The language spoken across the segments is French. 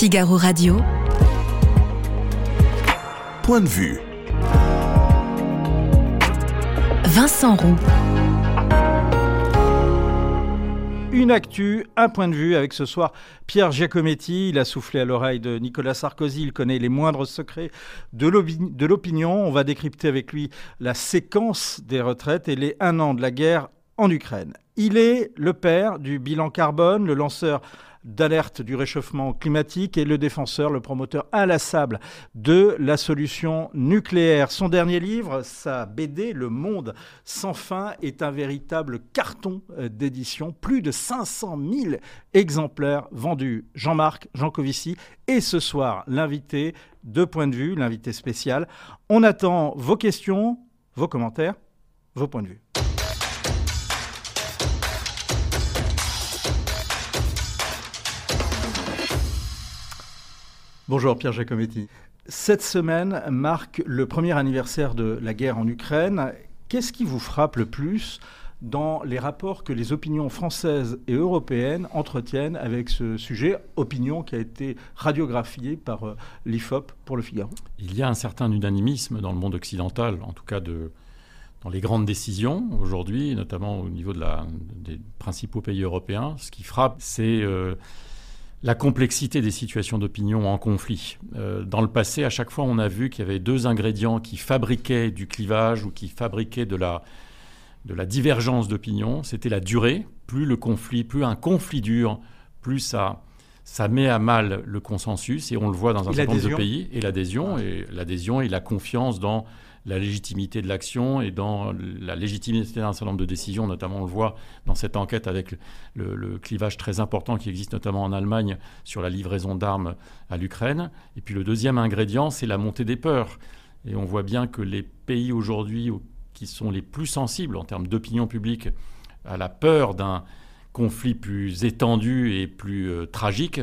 Figaro Radio. Point de vue. Vincent Roux. Une actu, un point de vue avec ce soir Pierre Giacometti. Il a soufflé à l'oreille de Nicolas Sarkozy. Il connaît les moindres secrets de l'opinion. On va décrypter avec lui la séquence des retraites et les un an de la guerre en Ukraine. Il est le père du bilan carbone, le lanceur d'alerte du réchauffement climatique et le défenseur, le promoteur inlassable de la solution nucléaire. Son dernier livre, sa BD Le Monde sans fin, est un véritable carton euh, d'édition. Plus de 500 000 exemplaires vendus. Jean-Marc Jancovici et ce soir l'invité de Point de vue, l'invité spécial. On attend vos questions, vos commentaires, vos points de vue. Bonjour Pierre Giacometti. Cette semaine marque le premier anniversaire de la guerre en Ukraine. Qu'est-ce qui vous frappe le plus dans les rapports que les opinions françaises et européennes entretiennent avec ce sujet, opinion qui a été radiographiée par euh, l'IFOP pour le Figaro? Il y a un certain unanimisme dans le monde occidental, en tout cas de, dans les grandes décisions aujourd'hui, notamment au niveau de la, des principaux pays européens. Ce qui frappe, c'est... Euh, la complexité des situations d'opinion en conflit. Euh, dans le passé, à chaque fois, on a vu qu'il y avait deux ingrédients qui fabriquaient du clivage ou qui fabriquaient de la, de la divergence d'opinion. C'était la durée. Plus le conflit, plus un conflit dure, plus ça, ça met à mal le consensus. Et on le voit dans un certain nombre de pays. Et l'adhésion, et l'adhésion et la confiance dans la légitimité de l'action et dans la légitimité d'un certain nombre de décisions. Notamment, on le voit dans cette enquête avec le, clivage très important qui existe notamment en Allemagne sur la livraison d'armes à l'Ukraine. Et puis le deuxième ingrédient, c'est la montée des peurs. Et on voit bien que les pays aujourd'hui qui sont les plus sensibles en termes d'opinion publique à la peur d'un conflit plus étendu et plus euh, tragique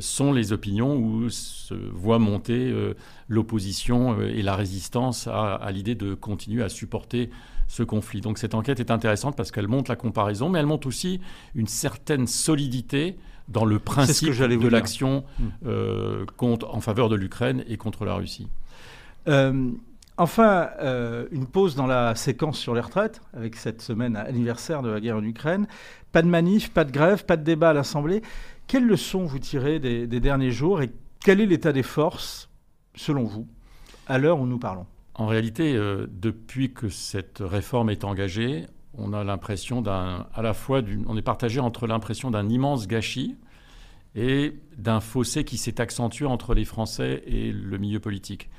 sont les opinions où se voit monter euh, l'opposition et la résistance à, l'idée de continuer à supporter ce conflit. Donc cette enquête est intéressante parce qu'elle montre la comparaison, mais elle montre aussi une certaine solidité dans le principe de l'action hmm. en faveur de l'Ukraine et contre la Russie. Enfin, euh, une pause dans la séquence sur les retraites, avec cette semaine anniversaire de la guerre en Ukraine. Pas de manif, pas de grève, pas de débat à l'Assemblée. Quelles leçons vous tirez des, derniers jours et quel est l'état des forces, selon vous, à l'heure où nous parlons? En réalité, euh, depuis que cette réforme est engagée, on a l'impression d'un, à la fois, on est partagé entre l'impression d'un immense gâchis et d'un fossé qui s'est accentué entre les Français et le milieu politique.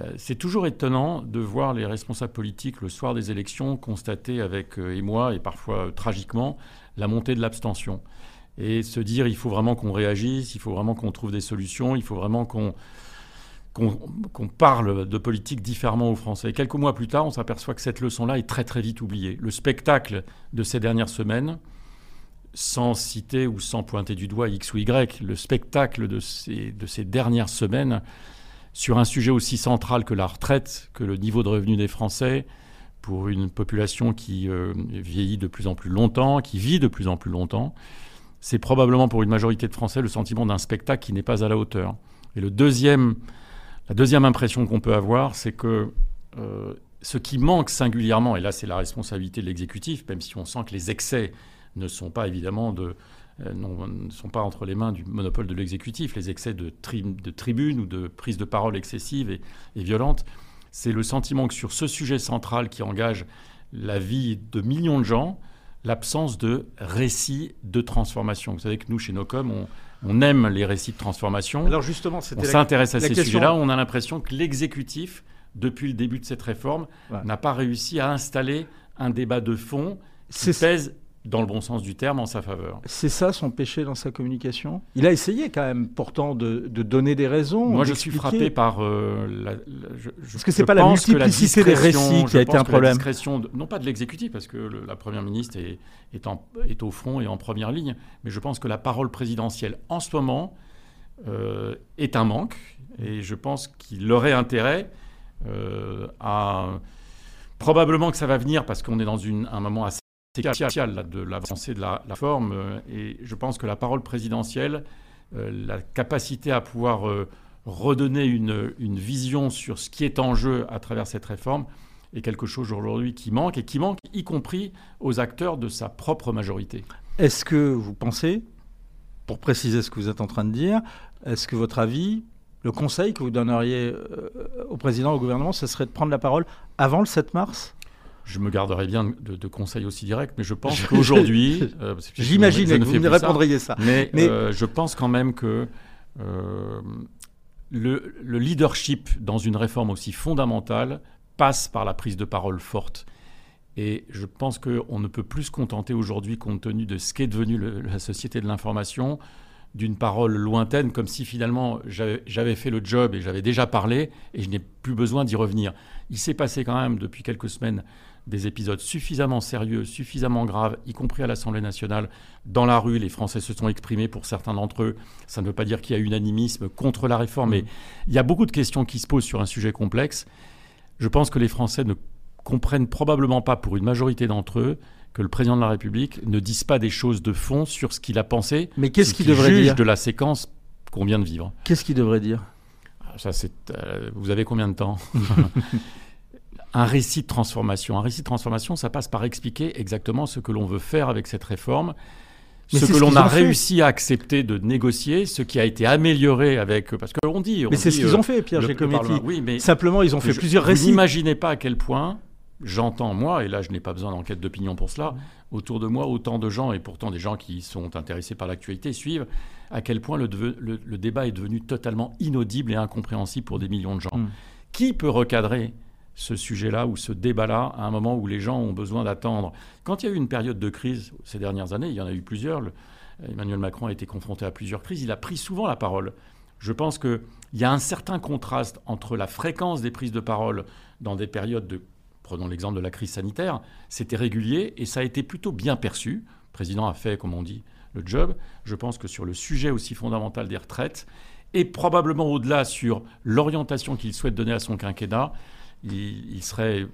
Euh, c'est toujours étonnant de voir les responsables politiques le soir des élections constater avec euh, émoi et parfois tragiquement la montée de l'abstention et se dire il faut vraiment qu'on réagisse, il faut vraiment qu'on trouve des solutions, il faut vraiment qu'on qu'on parle de politique différemment aux Français. quelques mois plus tard, on s'aperçoit que cette leçon-là est très très vite oubliée. Le spectacle de ces dernières semaines, sans citer ou sans pointer du doigt X ou Y, le spectacle de ces, de ces dernières semaines sur un sujet aussi central que la retraite, que le niveau de revenu des Français, pour une population qui euh, vieillit de plus en plus longtemps, qui vit de plus en plus longtemps, c'est probablement pour une majorité de Français le sentiment d'un spectacle qui n'est pas à la hauteur. Et le deuxième, la deuxième impression qu'on peut avoir, c'est que euh, ce qui manque singulièrement, et là c'est la responsabilité de l'exécutif, même si on sent que les excès ne sont pas évidemment de, euh, ne sont pas entre les mains du monopole de l'exécutif. Les excès de, tribune ou de prise de parole excessive et, et violente, c'est le sentiment que sur ce sujet central qui engage la vie de millions de gens, l'absence de récits de transformation. Vous savez que nous, chez Nocom, on, on aime les récits de transformation. Alors justement, on s'intéresse à ces sujets-là. On a l'impression que l'exécutif, depuis le début de cette réforme, n'a pas réussi à installer un débat de fond qui pèse dans le bon sens du terme, en sa faveur. C'est ça son péché dans sa communication? Il a essayé quand même pourtant de, donner des raisons. Moi je suis frappé par... Euh, la, Est-ce que c'est pas la multiplicité des récits qui a été un problème Non pas de l'exécutif, parce que la Première ministre est, est, au front et en première ligne, mais je pense que la parole présidentielle en ce moment euh, est un manque, et je pense qu'il aurait intérêt euh, à... Probablement que ça va venir parce qu'on est dans une, un moment assez c'est de l'avancée de la, forme. Euh, et je pense que la parole présidentielle la capacité à pouvoir redonner une, vision sur ce qui est en jeu à travers cette réforme est quelque chose aujourd'hui qui manque et qui manque y compris aux acteurs de sa propre majorité. Est-ce que vous pensez, pour préciser ce que vous êtes en train de dire, est-ce que votre avis, le conseil que vous donneriez euh, au président, au gouvernement, ce serait de prendre la parole avant le 7 mars? Je me garderai bien de, de, conseils aussi directs, mais je pense qu'aujourd'hui... Euh, J'imagine que vous me répondriez ça. Mais, euh, je pense quand même que le, leadership dans une réforme aussi fondamentale passe par la prise de parole forte. Et je pense qu'on ne peut plus se contenter aujourd'hui, compte tenu de ce qu'est devenu la société de l'information, d'une parole lointaine, comme si finalement j'avais fait le job et j'avais déjà parlé et je n'ai plus besoin d'y revenir. Il s'est passé quand même depuis quelques semaines des épisodes suffisamment sérieux, suffisamment graves, y compris à l'Assemblée nationale. Dans la rue, les Français se sont exprimés pour certains d'entre eux. Ça ne veut pas dire qu'il y a unanimisme contre la réforme, mais il y a beaucoup de questions qui se posent sur un sujet complexe. Je pense que les Français ne comprennent probablement pas, pour une majorité d'entre eux, que le président de la République ne dise pas des choses de fond sur ce qu'il a pensé. Mais qu'est-ce qu'il devrait dire de la séquence qu'on vient de vivre. Qu'est-ce qu'il devrait dire? Ah, Ça, c'est. Euh, vous avez combien de temps? Un récit de transformation. Un récit de transformation, ça passe par expliquer exactement ce que l'on veut faire avec cette réforme ce que l'on a réussi à accepter de négocier, ce qui a été amélioré avec. Parce qu'on dit. mais c'est ce qu'ils ont fait, Pierre Giacometti. Oui, mais Simplement, ils ont fait plusieurs récits. Vous n'imaginez pas à quel point j'entends, moi, et là je n'ai pas besoin d'enquête d'opinion pour cela, autour de moi, autant de gens, et pourtant des gens qui sont intéressés par l'actualité, suivent à quel point le, le, débat est devenu totalement inaudible et incompréhensible pour des millions de gens. Hmm. Qui peut recadrer ce sujet-là ou ce débat-là à un moment où les gens ont besoin d'attendre. Quand il y a eu une période de crise ces dernières années, il y en a eu plusieurs, Emmanuel Macron a été confronté à plusieurs crises, il a pris souvent la parole. Je pense qu'il y a un certain contraste entre la fréquence des prises de parole dans des périodes de, prenons l'exemple de la crise sanitaire, c'était régulier et ça a été plutôt bien perçu. Le président a fait, comme on dit, le job. Je pense que sur le sujet aussi fondamental des retraites, et probablement au-delà sur l'orientation qu'il souhaite donner à son quinquennat, il, serait,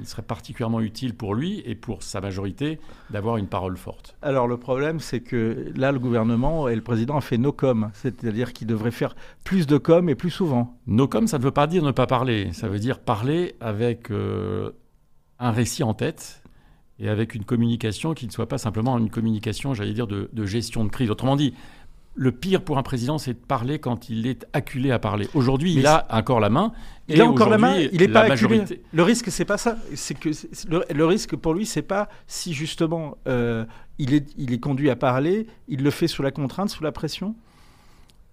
il, serait, particulièrement utile pour lui et pour sa majorité d'avoir une parole forte. Alors le problème, c'est que là, le gouvernement et le président ont fait no com, c'est-à-dire qu'il devrait faire plus de com et plus souvent. No com, ça ne veut pas dire ne pas parler, ça veut dire parler avec euh, un récit en tête et avec une communication qui ne soit pas simplement une communication, j'allais dire, de, de gestion de crise. Autrement dit, le pire pour un président, c'est de parler quand il est acculé à parler. Aujourd'hui, il a encore la main. Il a encore la main, il n'est pas acculé. Le risque, c'est pas ça. C'est que le, risque pour lui, c'est pas si justement euh, il, est, il est conduit à parler, il le fait sous la contrainte, sous la pression?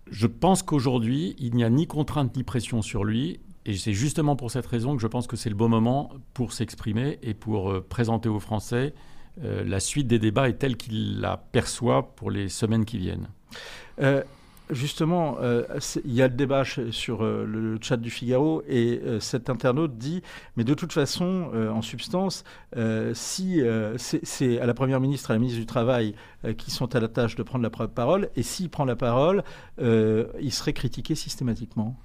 Je pense qu'aujourd'hui, il n'y a ni contrainte ni pression sur lui. Et c'est justement pour cette raison que je pense que c'est le bon moment pour s'exprimer et pour euh, présenter aux Français euh, la suite des débats est telle qu'il la perçoit pour les semaines qui viennent. Euh, justement, euh, il y a le débat sur le chat du Figaro et cet internaute dit, mais de toute façon, en substance, si c'est à la Première ministre et à la ministre du Travail qui sont à la tâche de prendre la parole, et s'il prend la parole, il serait critiqué systématiquement.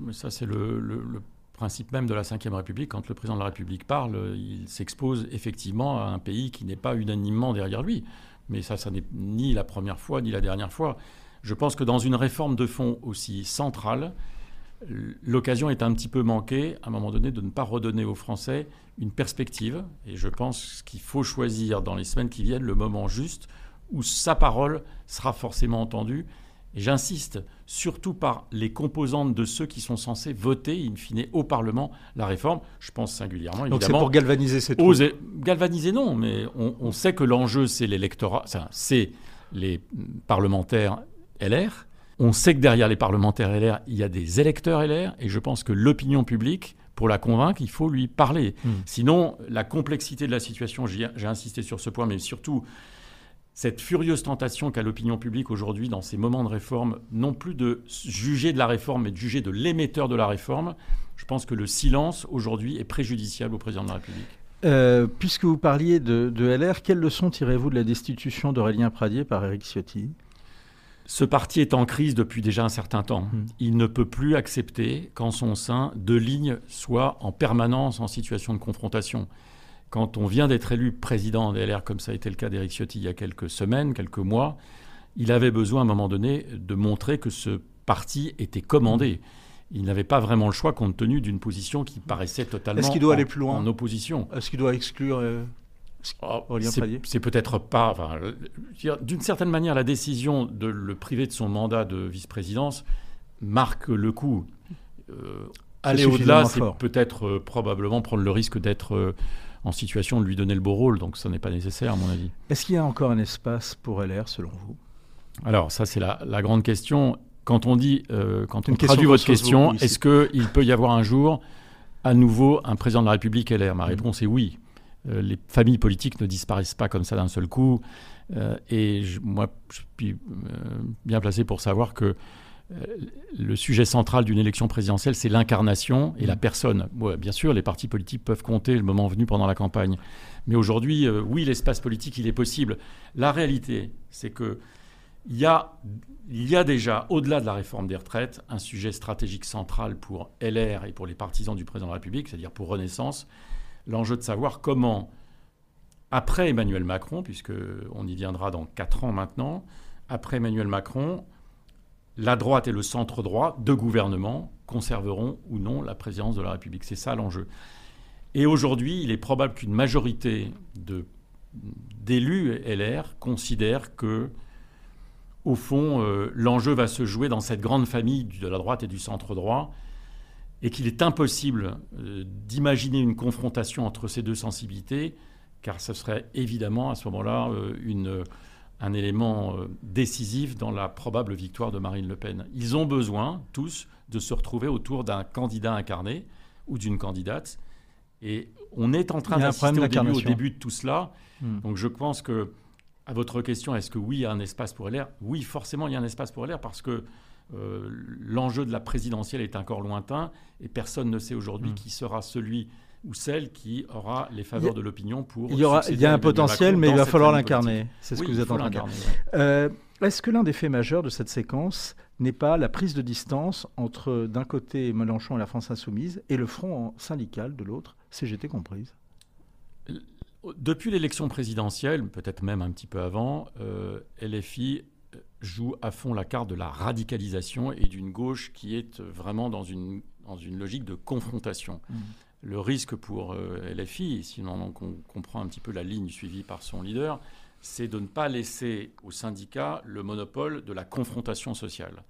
Mais ça, c'est le, le, le principe même de la Ve République, quand le président de la République parle, il s'expose effectivement à un pays qui n'est pas unanimement derrière lui. Mais ça, ça n'est ni la première fois, ni la dernière fois. Je pense que dans une réforme de fond aussi centrale, l'occasion est un petit peu manquée, à un moment donné, de ne pas redonner aux Français une perspective. Et je pense qu'il faut choisir dans les semaines qui viennent le moment juste où sa parole sera forcément entendue et j'insiste, surtout par les composantes de ceux qui sont censés voter, in fine, au Parlement, la réforme. Je pense singulièrement, évidemment. Donc c'est pour galvaniser cette Galvaniser, non, mais on, sait que l'enjeu, c'est l'électorat, c'est les parlementaires LR. On sait que derrière les parlementaires LR, il y a des électeurs LR, et je pense que l'opinion publique, pour la convaincre, il faut lui parler. Hmm. Sinon, la complexité de la situation, j'ai insisté sur ce point, mais surtout cette furieuse tentation qu'a l'opinion publique aujourd'hui dans ces moments de réforme, non plus de juger de la réforme, mais de juger de l'émetteur de la réforme, je pense que le silence aujourd'hui est préjudiciable au président de la République. Euh, puisque vous parliez de, LR, quelle leçon tirez-vous de la destitution d'Aurélien Pradier par Éric Ciotti? Ce parti est en crise depuis déjà un certain temps. Hmm. Il ne peut plus accepter qu'en son sein, deux lignes soient en permanence en situation de confrontation quand on vient d'être élu président des LR, comme ça a été le cas d'Éric Ciotti il y a quelques semaines, quelques mois, il avait besoin à un moment donné de montrer que ce parti était commandé. Il n'avait pas vraiment le choix compte tenu d'une position qui paraissait totalement Est-ce qu'il doit en, aller plus loin en opposition. Est-ce qu'il doit exclure euh, Aurélien c'est- peut-être pas. enfin, euh, D'une certaine manière, la décision de le priver de son mandat de vice-présidence marque le coup. Euh, aller au-delà, c'est peut-être euh, probablement prendre le risque d'être en situation de lui donner le beau rôle. Donc, ça n'est pas nécessaire, à mon avis. Est-ce qu'il y a encore un espace pour LR selon vous? Alors, ça, c'est la, la grande question. Quand on dit, euh, quand Une on traduit votre question, est-ce qu'il peut y avoir un jour à nouveau un président de la République LR Ma réponse est oui. Euh, les familles politiques ne disparaissent pas comme ça d'un seul coup. Euh, et je- moi, je suis bien placé pour savoir que le sujet central d'une élection présidentielle, c'est l'incarnation et la personne. Bien sûr, les partis politiques peuvent compter le moment venu pendant la campagne. Mais aujourd'hui, euh, oui, l'espace politique, il est possible. La réalité, c'est que il y a, y a déjà, au-delà de la réforme des retraites, un sujet stratégique central pour LR et pour les partisans du président de la République, c'est-à-dire pour Renaissance, l'enjeu de savoir comment, après Emmanuel Macron, puisque on y viendra dans quatre ans maintenant, après Emmanuel Macron, la droite et le centre droit de gouvernement conserveront ou non la présidence de la République. C'est ça l'enjeu. Et aujourd'hui, il est probable qu'une majorité d'élus LR considèrent que, au fond, euh, l'enjeu va se jouer dans cette grande famille de la droite et du centre droit, et qu'il est impossible euh, d'imaginer une confrontation entre ces deux sensibilités, car ce serait évidemment à ce moment-là euh, une, un élément euh, décisif dans la probable victoire de Marine Le Pen. Ils ont besoin, tous, de se retrouver autour d'un candidat incarné ou d'une candidate. Et on est en train d'assister au début, au début de tout cela. Hmm. Donc je pense que, à votre question, est-ce que oui, il y a un espace pour LR Oui, forcément, il y a un espace pour LR parce que euh, l'enjeu de la présidentielle est encore lointain et personne ne sait aujourd'hui Mm. qui sera celui ou celle qui aura les faveurs de l'opinion pour. Il y, aura, il y a un potentiel, mais il va falloir l'incarner. C'est ce Oui, que vous êtes en train de dire. Euh, Est-ce que l'un des faits majeurs de cette séquence n'est pas la prise de distance entre, d'un côté, Mélenchon et la France insoumise, et le front syndical de l'autre, CGT comprise? Depuis l'élection présidentielle, peut-être même un petit peu avant, euh, LFI joue à fond la carte de la radicalisation et d'une gauche qui est vraiment dans une, dans une logique de confrontation. Mm. Le risque pour euh, LFI, sinon on com- comprend un petit peu la ligne suivie par son leader, c'est de ne pas laisser aux syndicats le monopole de la confrontation sociale.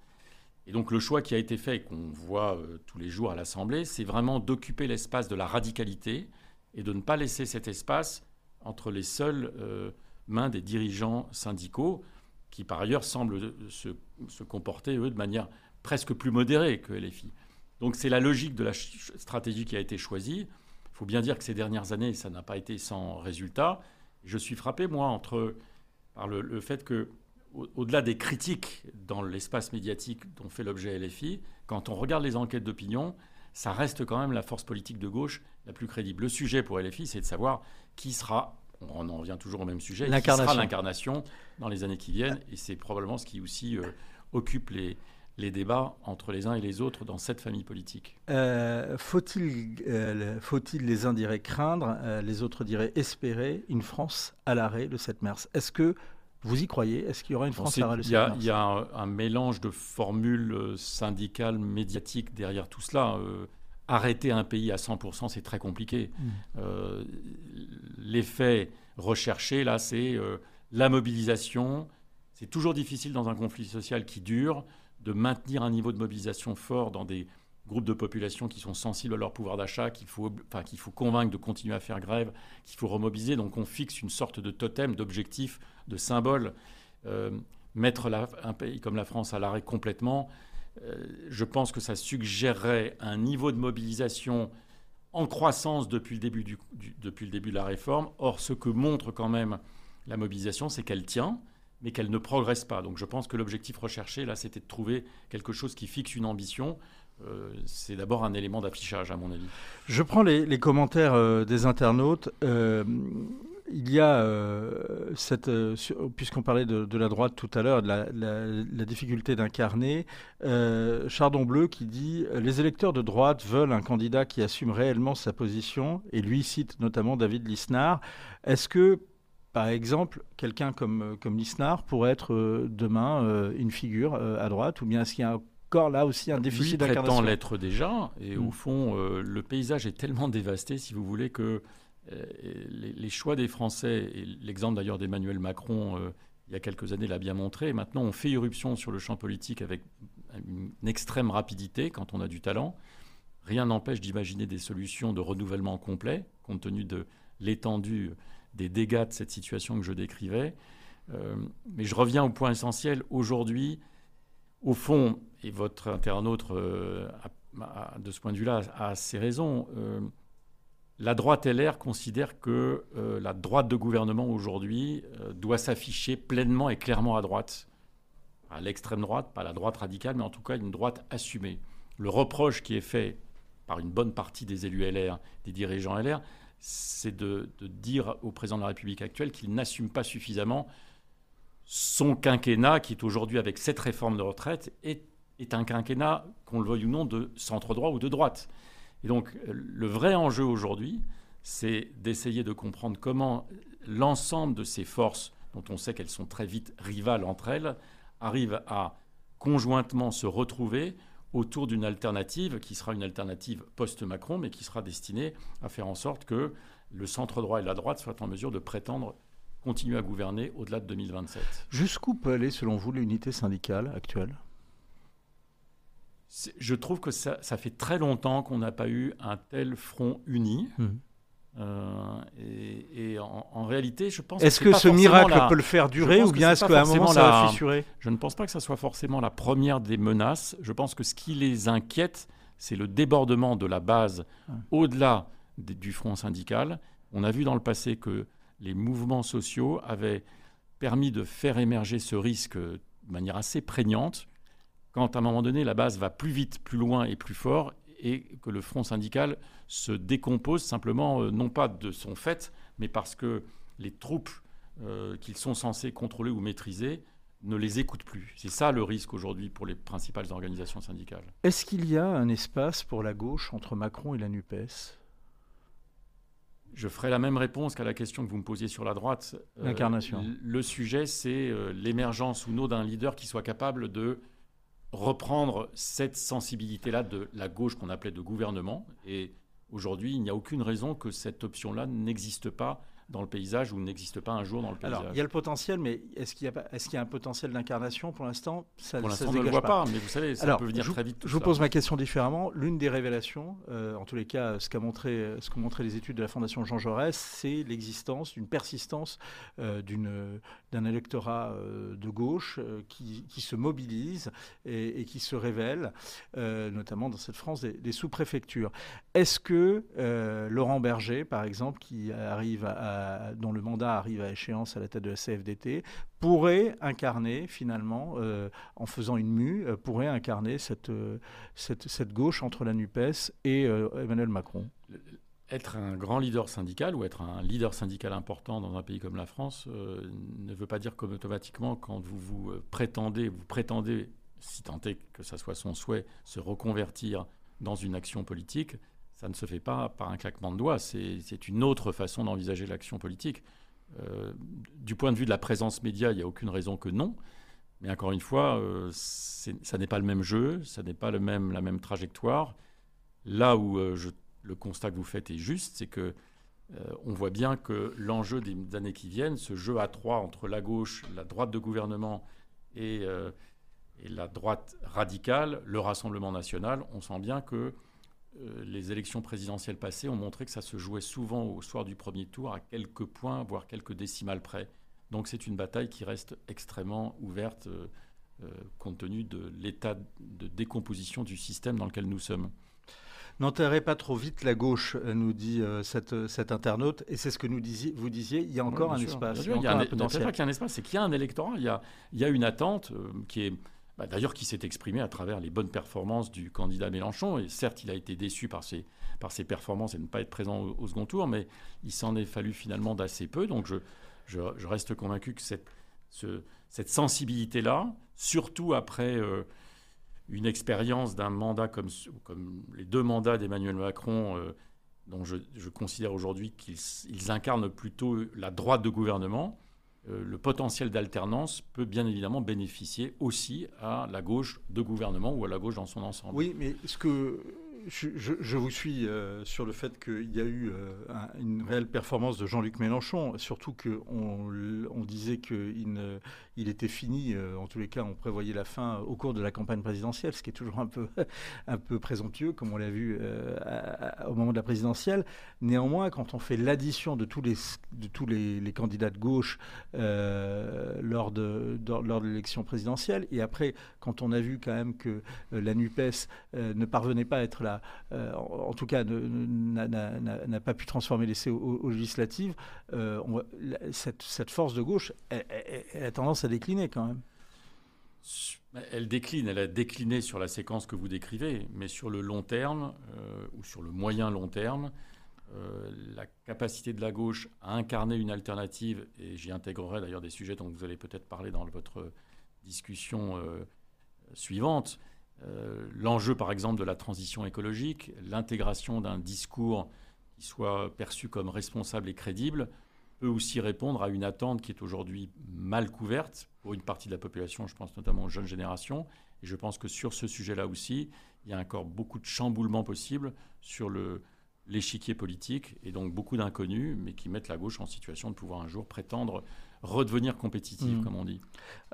Et donc le choix qui a été fait, qu'on voit euh, tous les jours à l'Assemblée, c'est vraiment d'occuper l'espace de la radicalité et de ne pas laisser cet espace entre les seules euh, mains des dirigeants syndicaux, qui par ailleurs semblent se, se comporter, eux, de manière presque plus modérée que LFI. Donc c'est la logique de la stratégie qui a été choisie. Il faut bien dire que ces dernières années, ça n'a pas été sans résultat. Je suis frappé, moi, entre, par le, le fait que, au- au-delà des critiques dans l'espace médiatique dont fait l'objet LFI, quand on regarde les enquêtes d'opinion, ça reste quand même la force politique de gauche la plus crédible. Le sujet pour LFI, c'est de savoir qui sera, on en revient toujours au même sujet, qui sera L'incarnation. l'incarnation dans les années qui viennent. Et c'est probablement ce qui aussi euh, occupe les, les débats entre les uns et les autres dans cette famille politique. Euh, Faut-il euh, faut-il, les uns diraient craindre, euh, les autres diraient espérer une France à l'arrêt le 7 mars? Est-ce que vous y croyez? Est-ce qu'il y aura une France à l'arrêt le Il 7 y a, mars? il y a un, un mélange de formules syndicales, médiatiques derrière tout cela. Arrêter un pays à 100%, c'est très compliqué. Mm. Euh, L'effet recherché, là, c'est la mobilisation. C'est toujours difficile dans un conflit social qui dure de maintenir un niveau de mobilisation fort dans des groupes de population qui sont sensibles à leur pouvoir d'achat, qu'il faut, enfin, qu'il faut convaincre de continuer à faire grève, qu'il faut remobiliser. Donc on fixe une sorte de totem, d'objectif, de symbole. Euh, mettre un pays comme la France à l'arrêt complètement, euh, je pense que ça suggérerait un niveau de mobilisation en croissance depuis le début, du- depuis le début de la réforme. Or, ce que montre quand même la mobilisation, c'est qu'elle tient, mais qu'elle ne progresse pas. Donc je pense que l'objectif recherché, là, c'était de trouver quelque chose qui fixe une ambition. Euh, c'est d'abord un élément d'affichage, à mon avis. Je prends les, commentaires euh, des internautes. Euh, il y a cette, puisqu'on parlait de, la droite tout à l'heure, de la, difficulté d'incarner, Chardon Bleu qui dit les électeurs de droite veulent un candidat qui assume réellement sa position, et lui cite notamment David Lisnard. Est-ce que par exemple, quelqu'un comme, comme Lisnard pourrait être demain une figure à droite, ou bien est-ce qu'il y a encore là aussi un déficit d'incarnation? l'être déjà, et au mm. fond, le paysage est tellement dévasté, si vous voulez, que les, les, choix des Français, et l'exemple d'ailleurs d'Emmanuel Macron il y a quelques années l'a bien montré. Maintenant, on fait irruption sur le champ politique avec une extrême rapidité quand on a du talent. Rien n'empêche d'imaginer des solutions de renouvellement complet, compte tenu de l'étendue des dégâts de cette situation que je décrivais. Euh, mais je reviens au point essentiel. Aujourd'hui, au fond, et votre internaute, euh, de ce point de vue-là, a ses raisons. Euh, la droite LR considère que la droite de gouvernement aujourd'hui doit s'afficher pleinement et clairement à droite. À l'extrême droite, pas la droite radicale, mais en tout cas une droite assumée. Le reproche qui est fait par une bonne partie des élus LR, des dirigeants LR, c'est de, dire au président de la République actuelle qu'il n'assume pas suffisamment son quinquennat, qui est aujourd'hui avec cette réforme de retraite, est, est un quinquennat, qu'on le veuille ou non, de centre droit ou de droite. Et donc, le vrai enjeu aujourd'hui, c'est d'essayer de comprendre comment l'ensemble de ces forces, dont on sait qu'elles sont très vite rivales entre elles, arrivent à conjointement se retrouver autour d'une alternative qui sera une alternative post-Macron, mais qui sera destinée à faire en sorte que le centre droit et la droite soient en mesure de prétendre continuer à gouverner au-delà de 2027. Jusqu'où peut aller, selon vous, l'unité syndicale actuelle? Je trouve que ça, fait très longtemps qu'on n'a pas eu un tel front uni. Mmh. Euh, et, en, réalité, je pense. Est-ce que, ce miracle peut le faire durer ou bien est-ce qu'à un moment ça va fissurer Je ne pense pas que ça soit forcément la première des menaces. Je pense que ce qui les inquiète, c'est le débordement de la base au-delà du front syndical. On a vu dans le passé que les mouvements sociaux avaient permis de faire émerger ce risque de manière assez prégnante quand à un moment donné la base va plus vite, plus loin et plus fort, et que le front syndical se décompose simplement, euh, non pas de son fait, mais parce que les troupes euh, qu'ils sont censés contrôler ou maîtriser ne les écoutent plus. C'est ça le risque aujourd'hui pour les principales organisations syndicales. Est-ce qu'il y a un espace pour la gauche entre Macron et la NUPES? Je ferai la même réponse qu'à la question que vous me posiez sur la droite. Euh, L'incarnation. le sujet, c'est l'émergence ou non d'un leader qui soit capable de reprendre cette sensibilité-là de la gauche qu'on appelait de gouvernement. Et aujourd'hui, il n'y a aucune raison que cette option-là n'existe pas dans le paysage ou n'existe pas un jour dans le paysage. Alors, il y a le potentiel, mais est-ce qu'il y, est y, a un potentiel d'incarnation pour l'instant? Pour l'instant, on ne le voit pas. mais vous savez, ça peut venir très vite. je vous pose ma question différemment. L'une des révélations, euh, en tous les cas, ce qu'ont montré, ce montré les études de la Fondation Jean Jaurès, c'est l'existence, une persistance euh, d'un électorat euh, de gauche qui, qui, se mobilise et, qui se révèle, notamment dans cette France des, des sous-préfectures. Est-ce que Laurent Berger, par exemple, qui arrive à dont le mandat arrive à échéance à la tête de la CFDT, pourrait incarner finalement, euh, en faisant une mue, euh, pourrait incarner cette, euh, cette, gauche entre la NUPES et Emmanuel Macron. Être un grand leader syndical ou être un leader syndical important dans un pays comme la France ne veut pas dire comme automatiquement quand vous vous prétendez, vous prétendez, si tant est que ça soit son souhait, se reconvertir dans une action politique, ça ne se fait pas par un claquement de doigts. C'est une autre façon d'envisager l'action politique. Euh, du point de vue de la présence média, il n'y a aucune raison que non. Mais encore une fois, euh, ça n'est pas le même jeu, ça n'est pas le même, la même trajectoire. Là où euh, le constat que vous faites est juste, c'est que on voit bien que l'enjeu des années qui viennent, ce jeu à trois entre la gauche, la droite de gouvernement et, la droite radicale, le Rassemblement national, on sent bien que les élections présidentielles passées ont montré que ça se jouait souvent au soir du premier tour à quelques points, voire quelques décimales près. Donc c'est une bataille qui reste extrêmement ouverte euh, euh, compte tenu de l'état de décomposition du système dans lequel nous sommes. N'enterrez pas trop vite la gauche, nous dit cet internaute, et c'est ce que nous vous disiez, il y a encore un espace. il y a, un, potentiel. pas qu'il y a un espace, c'est qu'il y a un électorat, il y a, il y a une attente qui est bah, d'ailleurs qui s'est exprimé à travers les bonnes performances du candidat Mélenchon. Et certes, il a été déçu par ses, par ses performances et ne pas être présent au, second tour, mais il s'en est fallu finalement d'assez peu. Donc je, je, reste convaincu que cette, cette sensibilité-là, surtout après euh, une expérience d'un mandat comme, comme les deux mandats d'Emmanuel Macron, euh, dont je, considère aujourd'hui qu'ils incarnent plutôt la droite de gouvernement, le potentiel d'alternance peut bien évidemment bénéficier aussi à la gauche de gouvernement ou à la gauche dans son ensemble. Oui, mais ce que je, vous suis euh, sur le fait qu'il y a eu euh, une réelle performance de Jean-Luc Mélenchon, surtout qu'on on disait qu'il il était fini, euh, en tous les cas on prévoyait la fin au cours de la campagne présidentielle, ce qui est toujours un peu, présomptueux, comme on l'a vu au moment de la présidentielle. Néanmoins, quand on fait l'addition de tous les, candidats de gauche lors de, lors de l'élection présidentielle, et après, quand on a vu quand même que la NUPES ne parvenait pas à être la euh, en, tout cas, n'a pas pu transformer l'essai aux, législatives, euh, cette, force de gauche, elle, a tendance à décliner quand même. Elle décline, elle a décliné sur la séquence que vous décrivez, mais sur le long terme euh, ou sur le moyen long terme, la capacité de la gauche à incarner une alternative, et j'y intégrerai d'ailleurs des sujets dont vous allez peut-être parler dans votre discussion suivante, l'enjeu, par exemple, de la transition écologique, l'intégration d'un discours qui soit perçu comme responsable et crédible, peut aussi répondre à une attente qui est aujourd'hui mal couverte pour une partie de la population, je pense notamment aux jeunes générations. Et je pense que sur ce sujet-là aussi, il y a encore beaucoup de chamboulements possibles sur l'échiquier politique et donc beaucoup d'inconnus, mais qui mettent la gauche en situation de pouvoir un jour prétendre redevenir compétitive, mm. comme on dit.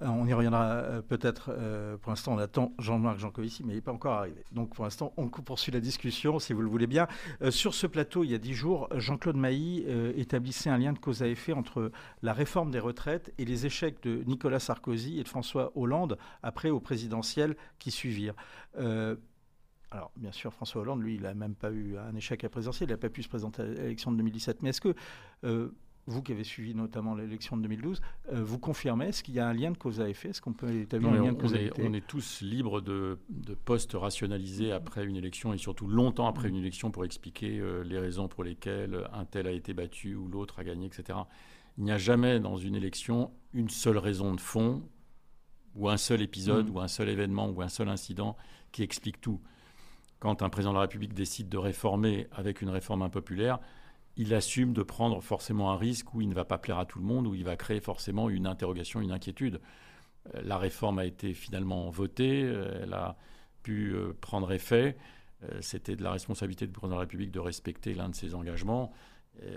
Euh, on y reviendra euh, peut-être. Euh, pour l'instant, on attend Jean-Marc Jancovici, mais il n'est pas encore arrivé. Donc pour l'instant, on poursuit la discussion, si vous le voulez bien. sur ce plateau, il y a dix jours, Jean-Claude Mailly établissait un lien de cause à effet entre la réforme des retraites et les échecs de Nicolas Sarkozy et de François Hollande après au présidentiel qui suivirent. Alors, bien sûr, François Hollande, lui, il n'a même pas eu un échec à la présidentielle, il n'a pas pu se présenter à l'élection de 2017. Mais est-ce que, euh, vous qui avez suivi notamment l'élection de 2012, euh, vous confirmez, est-ce qu'il y a un lien de cause à effet? Est-ce qu'on peut établir un lien de cause à effet? On est tous libres de, de postes rationalisés après une élection et surtout longtemps après une élection pour expliquer euh, les raisons pour lesquelles un tel a été battu ou l'autre a gagné, etc. Il n'y a jamais dans une élection une seule raison de fond ou un seul épisode mm. ou un seul événement ou un seul incident qui explique tout quand un président de la République décide de réformer avec une réforme impopulaire, il assume de prendre forcément un risque où il ne va pas plaire à tout le monde, où il va créer forcément une interrogation, une inquiétude. Euh, la réforme a été finalement votée, euh, elle a pu euh, prendre effet. C'était de la responsabilité du président de la République de respecter l'un de ses engagements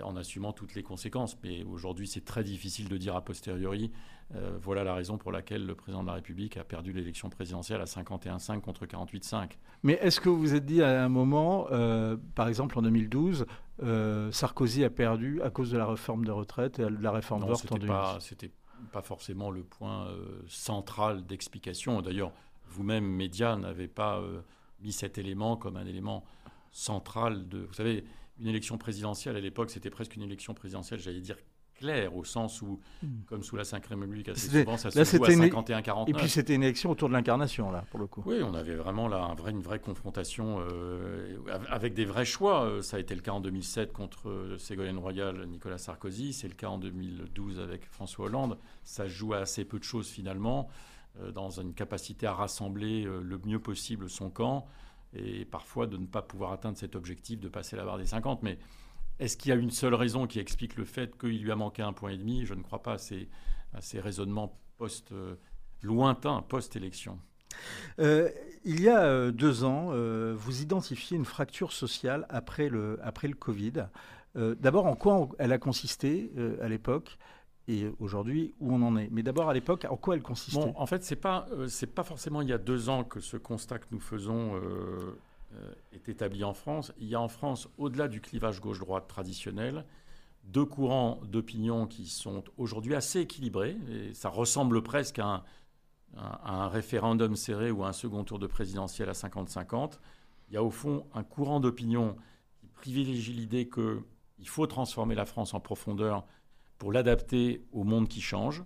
en assumant toutes les conséquences. Mais aujourd'hui, c'est très difficile de dire a posteriori, euh, voilà la raison pour laquelle le président de la République a perdu l'élection présidentielle à 51,5 contre 48,5. Mais est-ce que vous vous êtes dit à un moment, euh, par exemple en 2012, euh, Sarkozy a perdu à cause de la réforme des retraites et de la réforme non, en 2012 C'était pas forcément le point central d'explication. D'ailleurs, vous-même, médias, n'avez pas mis cet élément comme un élément central de... Vous savez, une élection présidentielle à l'époque, c'était presque une élection présidentielle, j'allais dire claire, au sens où, hmm. comme sous la Ve République, assez souvent, ça se joue à 51-49. Et puis c'était une élection autour de l'incarnation, là, pour le coup. Oui, on avait vraiment là un vrai, une vraie confrontation euh, avec des vrais choix. Euh, ça a été le cas en 2007 contre euh, Ségolène Royal, Nicolas Sarkozy. C'est le cas en 2012 avec François Hollande. Ça joue à assez peu de choses, finalement, dans une capacité à rassembler le mieux possible son camp et parfois de ne pas pouvoir atteindre cet objectif de passer la barre des 50. Mais est-ce qu'il y a une seule raison qui explique le fait qu'il lui a manqué un point et demi? Je ne crois pas à ces, raisonnements post, euh, lointains, post-élection. Euh, il y a euh, deux ans, vous identifiez une fracture sociale après le, après le Covid. D'abord, en quoi elle a consisté à l'époque? Et aujourd'hui où on en est. Mais d'abord à l'époque, en quoi elle consistait? En fait, c'est pas euh, pas forcément il y a deux ans que ce constat que nous faisons euh, euh, est établi en France. Il y a en France, au-delà du clivage gauche-droite traditionnel, deux courants d'opinion qui sont aujourd'hui assez équilibrés. Et ça ressemble presque à un, référendum serré ou à un second tour de présidentiel à 50-50. Il y a au fond un courant d'opinion qui privilégie l'idée qu'il faut transformer la France en profondeur pour l'adapter au monde qui change.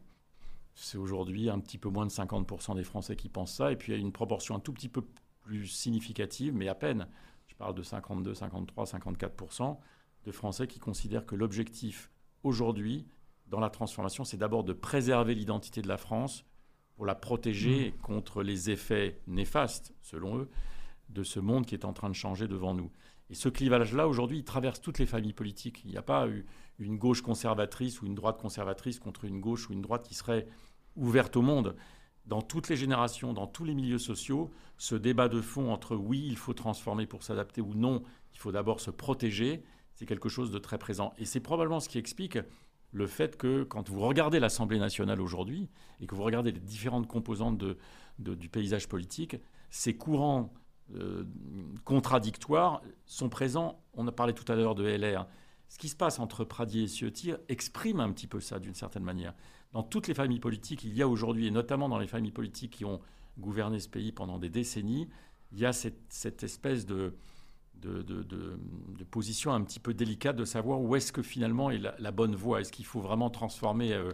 C'est aujourd'hui un petit peu moins de 50% des Français qui pensent ça. Et puis il y a une proportion un tout petit peu plus significative, mais à peine, je parle de 52, 53, 54% de Français qui considèrent que l'objectif aujourd'hui dans la transformation, c'est d'abord de préserver l'identité de la France pour la protéger mmh. contre les effets néfastes, selon eux, de ce monde qui est en train de changer devant nous. Et ce clivage-là, aujourd'hui, il traverse toutes les familles politiques. Il n'y a pas une gauche conservatrice ou une droite conservatrice contre une gauche ou une droite qui serait ouverte au monde. Dans toutes les générations, dans tous les milieux sociaux, ce débat de fond entre oui, il faut transformer pour s'adapter ou non, il faut d'abord se protéger, c'est quelque chose de très présent. Et c'est probablement ce qui explique le fait que quand vous regardez l'Assemblée nationale aujourd'hui et que vous regardez les différentes composantes du paysage politique, ces courants euh, contradictoires sont présents. On a parlé tout à l'heure de LR. Ce qui se passe entre Pradier et Ciotti exprime un petit peu ça d'une certaine manière. Dans toutes les familles politiques, il y a aujourd'hui, et notamment dans les familles politiques qui ont gouverné ce pays pendant des décennies, il y a cette, espèce de, position un petit peu délicate de savoir où est-ce que finalement est la, bonne voie. Est-ce qu'il faut vraiment transformer euh,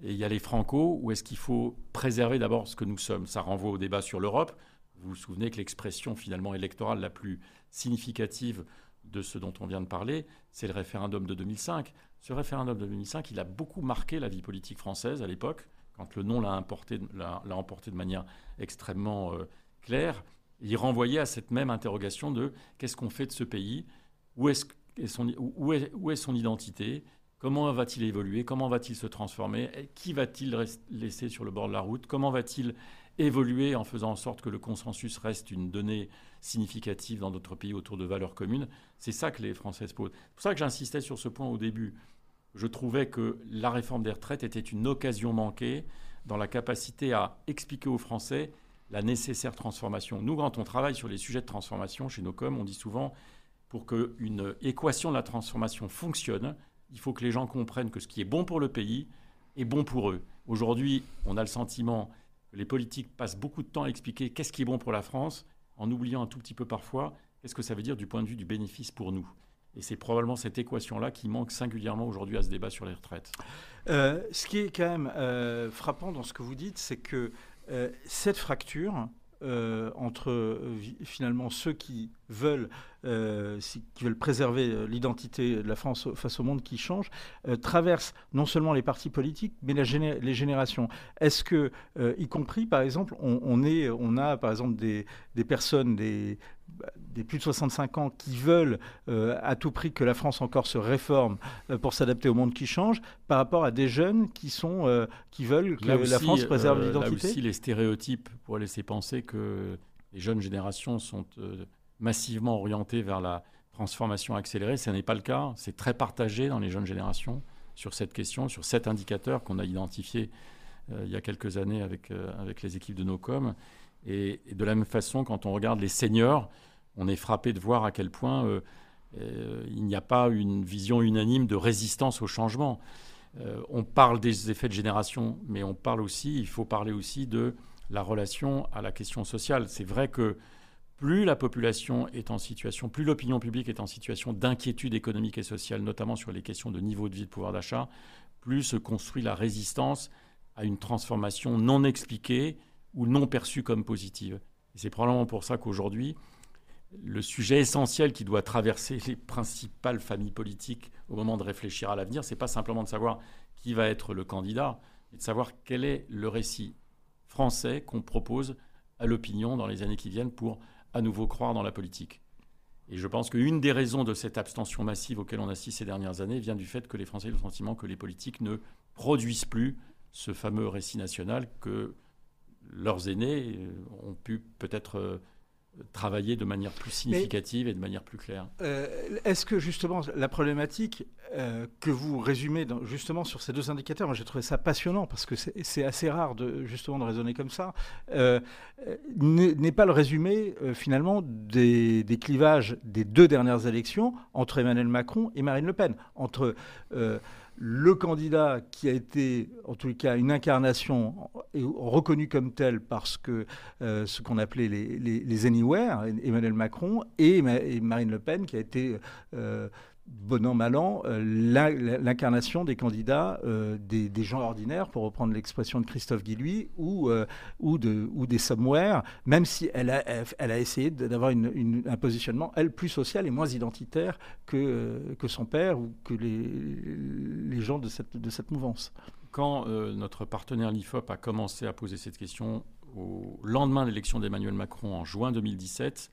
et y aller franco ou est-ce qu'il faut préserver d'abord ce que nous sommes? Ça renvoie au débat sur l'Europe. Vous vous souvenez que l'expression finalement électorale la plus significative de ce dont on vient de parler, c'est le référendum de 2005. Ce référendum de 2005, il a beaucoup marqué la vie politique française à l'époque, quand le non l'a emporté, de manière extrêmement euh, claire. Il renvoyait à cette même interrogation de qu'est-ce qu'on fait de ce pays, où est son identité, comment va-t-il évoluer, comment va-t-il se transformer, qui va-t-il laisser sur le bord de la route, comment va-t-il évoluer en faisant en sorte que le consensus reste une donnée significative dans notre pays autour de valeurs communes. C'est ça que les Français se posent. C'est pour ça que j'insistais sur ce point au début. Je trouvais que la réforme des retraites était une occasion manquée dans la capacité à expliquer aux Français la nécessaire transformation. Nous, quand on travaille sur les sujets de transformation chez nos coms, on dit souvent pour qu'une équation de la transformation fonctionne, il faut que les gens comprennent que ce qui est bon pour le pays est bon pour eux. Aujourd'hui, on a le sentiment les politiques passent beaucoup de temps à expliquer qu'est-ce qui est bon pour la France, en oubliant un tout petit peu parfois qu'est-ce que ça veut dire du point de vue du bénéfice pour nous. Et c'est probablement cette équation-là qui manque singulièrement aujourd'hui à ce débat sur les retraites. Euh, ce qui est quand même euh, frappant dans ce que vous dites, c'est que euh, cette fracture entre finalement ceux qui veulent euh, qui veulent préserver euh, l'identité de la France face au monde qui change, euh, traversent non seulement les partis politiques, mais les générations. Est-ce que, y compris, par exemple, on, est, on a, par exemple, des, des personnes, des, des plus de 65 ans qui veulent à tout prix que la France encore se réforme pour s'adapter au monde qui change, par rapport à des jeunes qui, sont, qui veulent que la France préserve l'identité Là aussi, les stéréotypes pourraient laisser penser que les jeunes générations sont massivement orienté vers la transformation accélérée. Ce n'est pas le cas. C'est très partagé dans les jeunes générations sur cette question, sur cet indicateur qu'on a identifié euh, il y a quelques années avec, euh, avec les équipes de NOCOM. Et, de la même façon, quand on regarde les seniors, on est frappé de voir à quel point euh, il n'y a pas une vision unanime de résistance au changement. on parle des effets de génération, mais on parle aussi, il faut parler aussi de la relation à la question sociale. C'est vrai que plus la population est en situation, plus l'opinion publique est en situation d'inquiétude économique et sociale, notamment sur les questions de niveau de vie, de pouvoir d'achat, plus se construit la résistance à une transformation non expliquée ou non perçue comme positive. Et c'est probablement pour ça qu'aujourd'hui, le sujet essentiel qui doit traverser les principales familles politiques au moment de réfléchir à l'avenir, c'est pas simplement de savoir qui va être le candidat, mais de savoir quel est le récit français qu'on propose à l'opinion dans les années qui viennent pour à nouveau croire dans la politique. Et je pense qu'une des raisons de cette abstention massive auquel on assiste ces dernières années vient du fait que les Français ont le sentiment que les politiques ne produisent plus ce fameux récit national que leurs aînés euh, ont pu peut-être euh, travailler de manière plus significative et de manière plus claire. Euh, est-ce que justement la problématique euh, que vous résumez justement sur ces deux indicateurs, moi j'ai trouvé ça passionnant parce que c'est assez rare de justement de raisonner comme ça, euh, n'est pas le résumé finalement des, des, clivages des deux dernières élections entre Emmanuel Macron et Marine Le Pen, entre le candidat qui a été, en tout cas, une incarnation reconnue comme telle parce que euh, ce qu'on appelait les, Anywhere, Emmanuel Macron, et, Marine Le Pen qui a été euh, bon an, mal an, euh, l'incarnation des candidats, euh, des, gens ordinaires, pour reprendre l'expression de Christophe Guilluy, ou, euh, ou, de, ou des somewhere, même si elle a, elle a essayé d'avoir un positionnement, elle, plus social et moins identitaire que, que son père ou que les, les gens de cette, de cette mouvance. Quand notre partenaire l'IFOP a commencé à poser cette question au lendemain de l'élection d'Emmanuel Macron en juin 2017,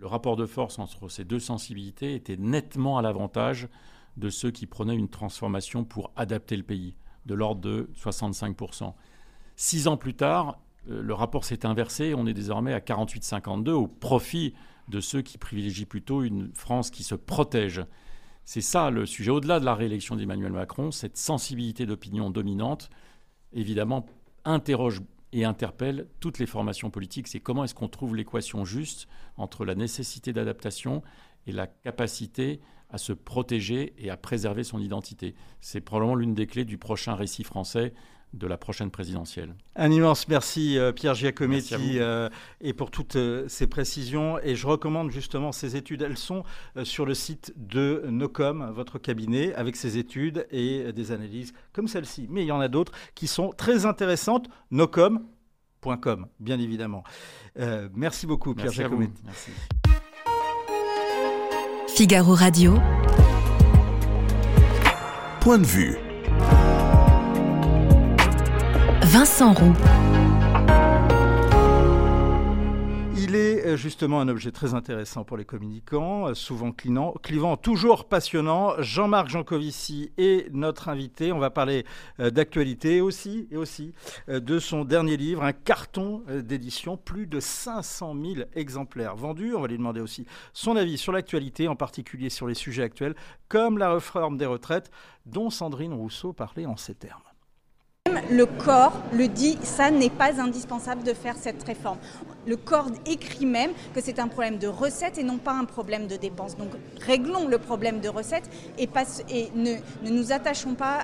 le rapport de force entre ces deux sensibilités était nettement à l'avantage de ceux qui prenaient une transformation pour adapter le pays, de l'ordre de 65%. Six ans plus tard, euh, le rapport s'est inversé, on est désormais à 48-52 au profit de ceux qui privilégient plutôt une France qui se protège. C'est ça le sujet. Au-delà de la réélection d'Emmanuel Macron, cette sensibilité d'opinion dominante, évidemment, interroge et interpelle toutes les formations politiques. C'est comment est-ce qu'on trouve l'équation juste entre la nécessité d'adaptation et la capacité à se protéger et à préserver son identité. C'est probablement l'une des clés du prochain récit français de la prochaine présidentielle. Un immense merci euh, Pierre Giacometti euh, et pour toutes euh, ces précisions. Et je recommande justement ces études. Elles sont sur le site de Nocom, votre cabinet, avec ces études et des analyses comme celle-ci. Mais il y en a d'autres qui sont très intéressantes. Nocom.com, bien évidemment. merci beaucoup Pierre Giacometti. Merci. Figaro Radio. Point de vue. Vincent Roux. Il est euh, justement un objet très intéressant pour les communicants, euh, souvent clivant, toujours passionnant. Jean-Marc Jancovici est notre invité. On va parler euh, d'actualité aussi, et aussi de son dernier livre, un carton d'édition, plus de 500 000 exemplaires vendus. On va lui demander aussi son avis sur l'actualité, en particulier sur les sujets actuels, comme la réforme des retraites, dont Sandrine Rousseau parlait en ces termes. Le corps le dit, ça n'est pas indispensable de faire cette réforme. Le corps écrit même que c'est un problème de recettes et non pas un problème de dépenses. Donc réglons le problème de recettes et, ne, nous attachons pas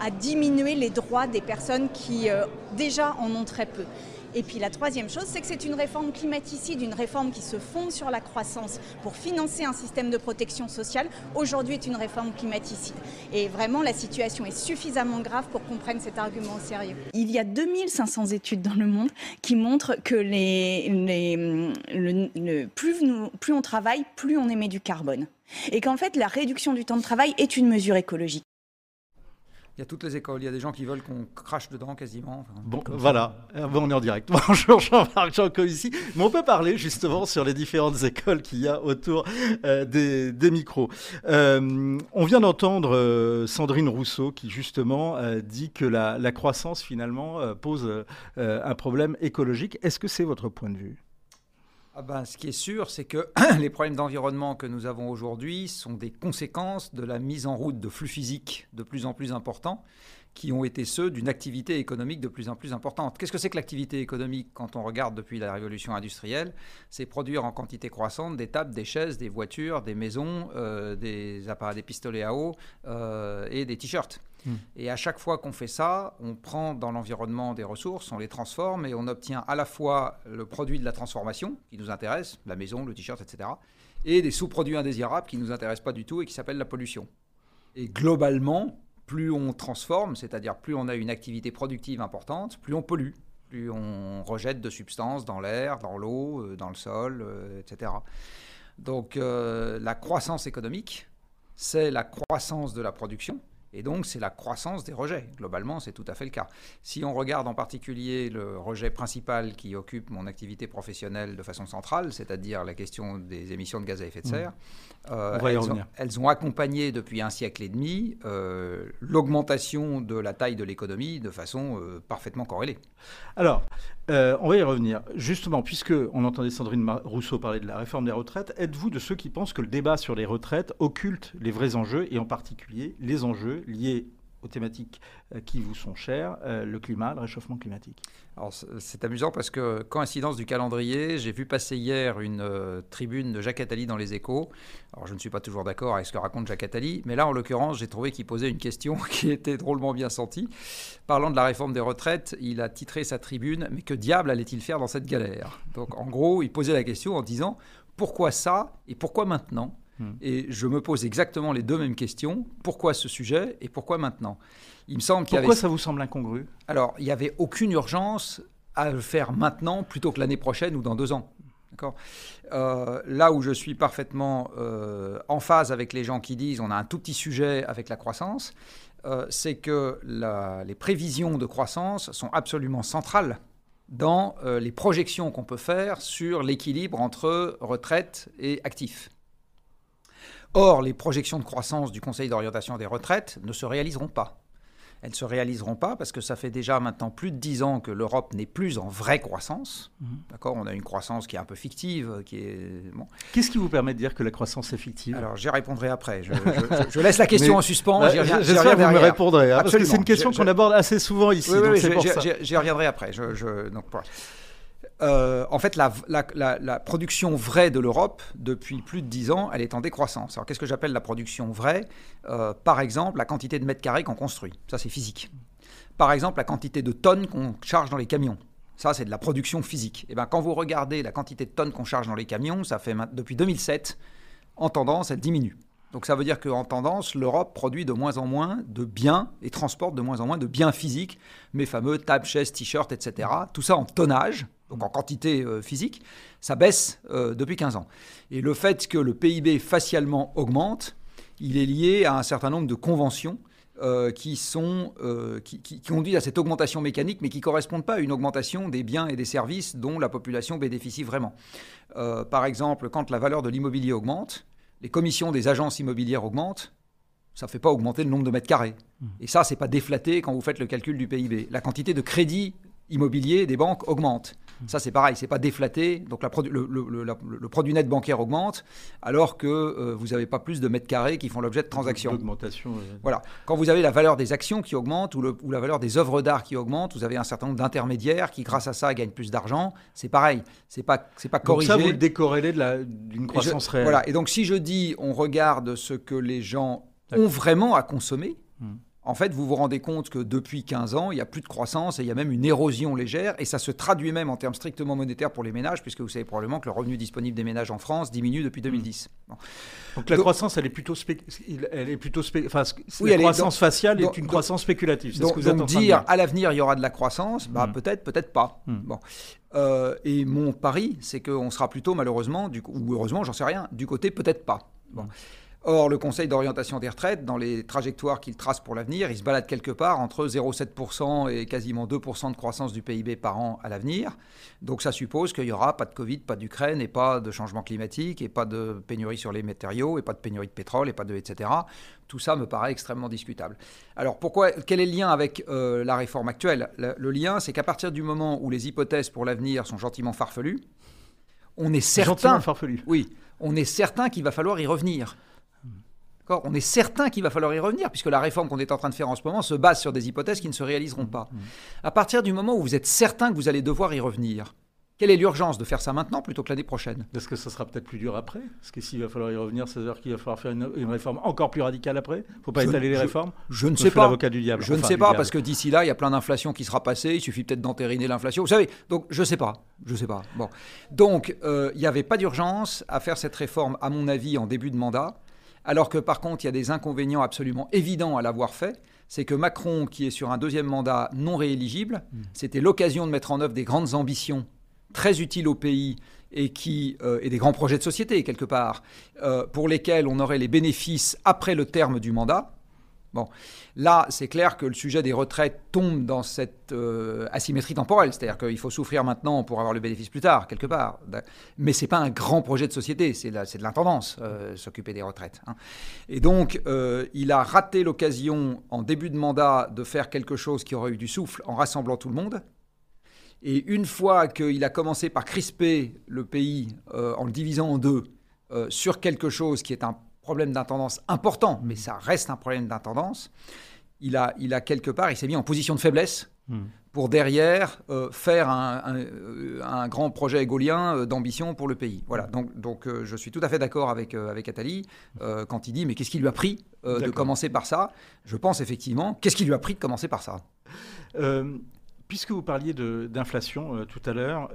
à, diminuer les droits des personnes qui euh, déjà en ont très peu. Et puis la troisième chose, c'est que c'est une réforme climaticide, une réforme qui se fonde sur la croissance pour financer un système de protection sociale. Aujourd'hui est une réforme climaticide. Et vraiment, la situation est suffisamment grave pour qu'on prenne cet argument au sérieux. Il y a 2500 études dans le monde qui montrent que plus on travaille, plus on émet du carbone. Et qu'en fait, la réduction du temps de travail est une mesure écologique. Il y a toutes les écoles, il y a des gens qui veulent qu'on crache dedans quasiment. bon, voilà, euh, on est en direct. Bonjour Jean-Marc Jean ici. Mais on peut parler justement sur les différentes écoles qu'il y a autour euh, des, micros. Euh, on vient d'entendre Sandrine Rousseau qui justement dit que la, la croissance finalement pose un problème écologique. Est-ce que c'est votre point de vue? Ah ben, ce qui est sûr, c'est que les problèmes d'environnement que nous avons aujourd'hui sont des conséquences de la mise en route de flux physiques de plus en plus importants qui ont été ceux d'une activité économique de plus en plus importante. Qu'est-ce que c'est que l'activité économique quand on regarde depuis la révolution industrielle? C'est produire en quantité croissante des tables, des chaises, des voitures, des maisons, euh, des appareils, des pistolets à eau euh, et des t-shirts. Hmm. Et à chaque fois qu'on fait ça, on prend dans l'environnement des ressources, on les transforme et on obtient à la fois le produit de la transformation qui nous intéresse, la maison, le t-shirt, etc., et des sous-produits indésirables qui ne nous intéressent pas du tout et qui s'appellent la pollution. Et globalement, plus on transforme, c'est-à-dire plus on a une activité productive importante, plus on pollue, plus on rejette de substances dans l'air, dans l'eau, euh, dans le sol, euh, etc. Donc euh, la croissance économique, c'est la croissance de la production, et donc, c'est la croissance des rejets. Globalement, c'est tout à fait le cas. Si on regarde en particulier le rejet principal qui occupe mon activité professionnelle de façon centrale, c'est-à-dire la question des émissions de gaz à effet de mmh. serre, euh, elles, ont, accompagné depuis un siècle et demi euh, l'augmentation de la taille de l'économie de façon euh, parfaitement corrélée. Alors, on va y revenir. Justement, puisque on entendait Sandrine Rousseau parler de la réforme des retraites, êtes-vous de ceux qui pensent que le débat sur les retraites occulte les vrais enjeux et en particulier les enjeux liés aux thématiques euh, qui vous sont chères, euh, le climat, le réchauffement climatique. Alors c'est amusant parce que, coïncidence du calendrier, j'ai vu passer hier une euh, tribune de Jacques Attali dans les échos. Alors je ne suis pas toujours d'accord avec ce que raconte Jacques Attali, mais là en l'occurrence j'ai trouvé qu'il posait une question qui était drôlement bien sentie. Parlant de la réforme des retraites, il a titré sa tribune Mais que diable allait-il faire dans cette galère? Donc en gros, il posait la question en disant Pourquoi ça et pourquoi maintenant? Hmm. Et je me pose exactement les deux mêmes questions. Pourquoi ce sujet et pourquoi maintenant? Il me semble Pourquoi ça vous semble incongru? Alors, il n'y avait aucune urgence à le faire maintenant plutôt que l'année prochaine ou dans deux ans. Euh, là où je suis parfaitement euh, en phase avec les gens qui disent on a un tout petit sujet avec la croissance, euh, c'est que les prévisions de croissance sont absolument centrales dans les projections qu'on peut faire sur l'équilibre entre retraite et actifs. Or, les projections de croissance du Conseil d'orientation des retraites ne se réaliseront pas. Elles ne se réaliseront pas parce que ça fait déjà maintenant plus de dix ans que l'Europe n'est plus en vraie croissance. Mhm. D'accord? On a une croissance qui est un peu fictive, qui est bon. Qu'est-ce qui vous permet de dire que la croissance est fictive? Alors, j'y répondrai après. Je, je- je laisse la question Mais- en suspens. Bah, J'espère que vous me répondrez, hein, parce que c'est une question qu'on aborde assez souvent ici. Oui, oui, donc oui, c'est j'y- pour j'y- ça. j'y- J'y reviendrai après. Donc, voilà. Euh, en fait, la, production vraie de l'Europe, depuis plus de 10 ans, elle est en décroissance. Alors, qu'est-ce que j'appelle la production vraie? Euh, Par exemple, la quantité de mètres carrés qu'on construit. Ça, c'est physique. Par exemple, la quantité de tonnes qu'on charge dans les camions. Ça, c'est de la production physique. Et ben, quand vous regardez la quantité de tonnes qu'on charge dans les camions, ça fait depuis 2007, en tendance, elle diminue. Donc ça veut dire qu'en tendance, l'Europe produit de moins en moins de biens et transporte de moins en moins de biens physiques, mes fameux tables, chaises, t-shirts, etc. Tout ça en tonnage, donc en quantité euh, physique, ça baisse euh, depuis 15 ans. Et le fait que le PIB facialement augmente, il est lié à un certain nombre de conventions euh, qui, sont, euh, qui, qui- qui conduisent à cette augmentation mécanique, mais qui ne correspondent pas à une augmentation des biens et des services dont la population bénéficie vraiment. Euh, par exemple, quand la valeur de l'immobilier augmente, les commissions des agences immobilières augmentent, ça ne fait pas augmenter le nombre de mètres carrés. Et ça, c'est pas déflaté quand vous faites le calcul du PIB. La quantité de crédit immobilier des banques augmente. Ça, c'est pareil, c'est pas déflaté. Donc la produ- le, le- le- la- le produit net bancaire augmente, alors que euh, vous n'avez pas plus de mètres carrés qui font l'objet de transactions. L'augmentation. euh, Voilà. Quand vous avez la valeur des actions qui augmente ou, le- ou la valeur des œuvres d'art qui augmente, vous avez un certain nombre d'intermédiaires qui, grâce à ça, gagnent plus d'argent. C'est pareil. C'est pas, c'est pas Donc corrigé. ça, vous le décorrélez d'une je- croissance réelle. Voilà. Et donc, si je dis on regarde ce que les gens ont vraiment à consommer, Hmm. En fait, vous vous rendez compte que depuis 15 ans, il n'y a plus de croissance et il y a même une érosion légère. Et ça se traduit même en termes strictement monétaires pour les ménages, puisque vous savez probablement que le revenu disponible des ménages en France diminue depuis 2010. Bon. Donc la Donc- croissance, elle est plutôt, spé- elle est plutôt spé- enfin, Oui, la est- croissance faciale donc- est une donc- croissance spéculative. C'est ce Donc, que vous êtes donc de dire dire. à l'avenir il y aura de la croissance, bah, Hmm. peut-être, peut-être pas. Hmm. Bon. Euh, et mon pari, c'est qu'on sera plutôt malheureusement, du, ou heureusement, j'en sais rien, du côté peut-être pas. Bon. Hmm. Or, le Conseil d'orientation des retraites, dans les trajectoires qu'il trace pour l'avenir, il se balade quelque part entre 0,7% et quasiment 2% de croissance du PIB par an à l'avenir. Donc ça suppose qu'il n'y aura pas de Covid, pas d'Ukraine, et pas de changement climatique, et pas de pénurie sur les matériaux, et pas de pénurie de pétrole, et pas de etc. Tout ça me paraît extrêmement discutable. Alors pourquoi Quel est le lien avec euh, la réforme actuelle? Le, le lien, c'est qu'à partir du moment où les hypothèses pour l'avenir sont gentiment farfelues, on est Gentiment certain, oui, on est certain qu'il va falloir y revenir. On est certain qu'il va falloir y revenir, puisque la réforme qu'on est en train de faire en ce moment se base sur des hypothèses qui ne se réaliseront pas. À partir du moment où vous êtes certain que vous allez devoir y revenir, quelle est l'urgence de faire ça maintenant plutôt que l'année prochaine? Est-ce que ça sera peut-être plus dur après? Parce que s'il va falloir y revenir, ça veut dire qu'il va falloir faire une, une réforme encore plus radicale après? Il ne faut pas Je- étaler les je- réformes? Je ne sais pas. l'avocat du diable. Je ne sais pas, diable. parce que d'ici là, il y a plein d'inflation qui sera passée. Il suffit peut-être d'entériner l'inflation. Vous savez, donc je ne sais pas. Je sais pas. Bon. Donc, euh, il n'y avait pas d'urgence à faire cette réforme, à mon avis, en début de mandat. Alors que, par contre, il y a des inconvénients absolument évidents à l'avoir fait. C'est que Macron, qui est sur un deuxième mandat non rééligible, Hmm. c'était l'occasion de mettre en œuvre des grandes ambitions très utiles au pays et, qui, euh, et des grands projets de société, quelque part, euh, pour lesquels on aurait les bénéfices après le terme du mandat. Bon, là, c'est clair que le sujet des retraites tombe dans cette euh, asymétrie temporelle, c'est-à-dire qu'il faut souffrir maintenant pour avoir le bénéfice plus tard, quelque part. Mais c'est pas un grand projet de société, c'est de, l'intendance, euh, s'occuper des retraites. hein. Et donc, euh, il a raté l'occasion en début de mandat de faire quelque chose qui aurait eu du souffle en rassemblant tout le monde. Et une fois qu'il a commencé par crisper le pays en le divisant en deux sur quelque chose qui est un problème d'intendance important, mais ça reste un problème d'intendance, il a, il a quelque part, il s'est mis en position de faiblesse Hmm. pour derrière euh, faire un, un, euh, un grand projet égolien euh, d'ambition pour le pays. Voilà, donc, donc euh, je suis tout à fait d'accord avec, euh, avec Attali euh, quand il dit mais qu'est-ce qui lui a pris de commencer par ça? Je pense effectivement, qu'est-ce qui lui a pris de commencer par ça? Puisque vous parliez d'inflation tout à l'heure,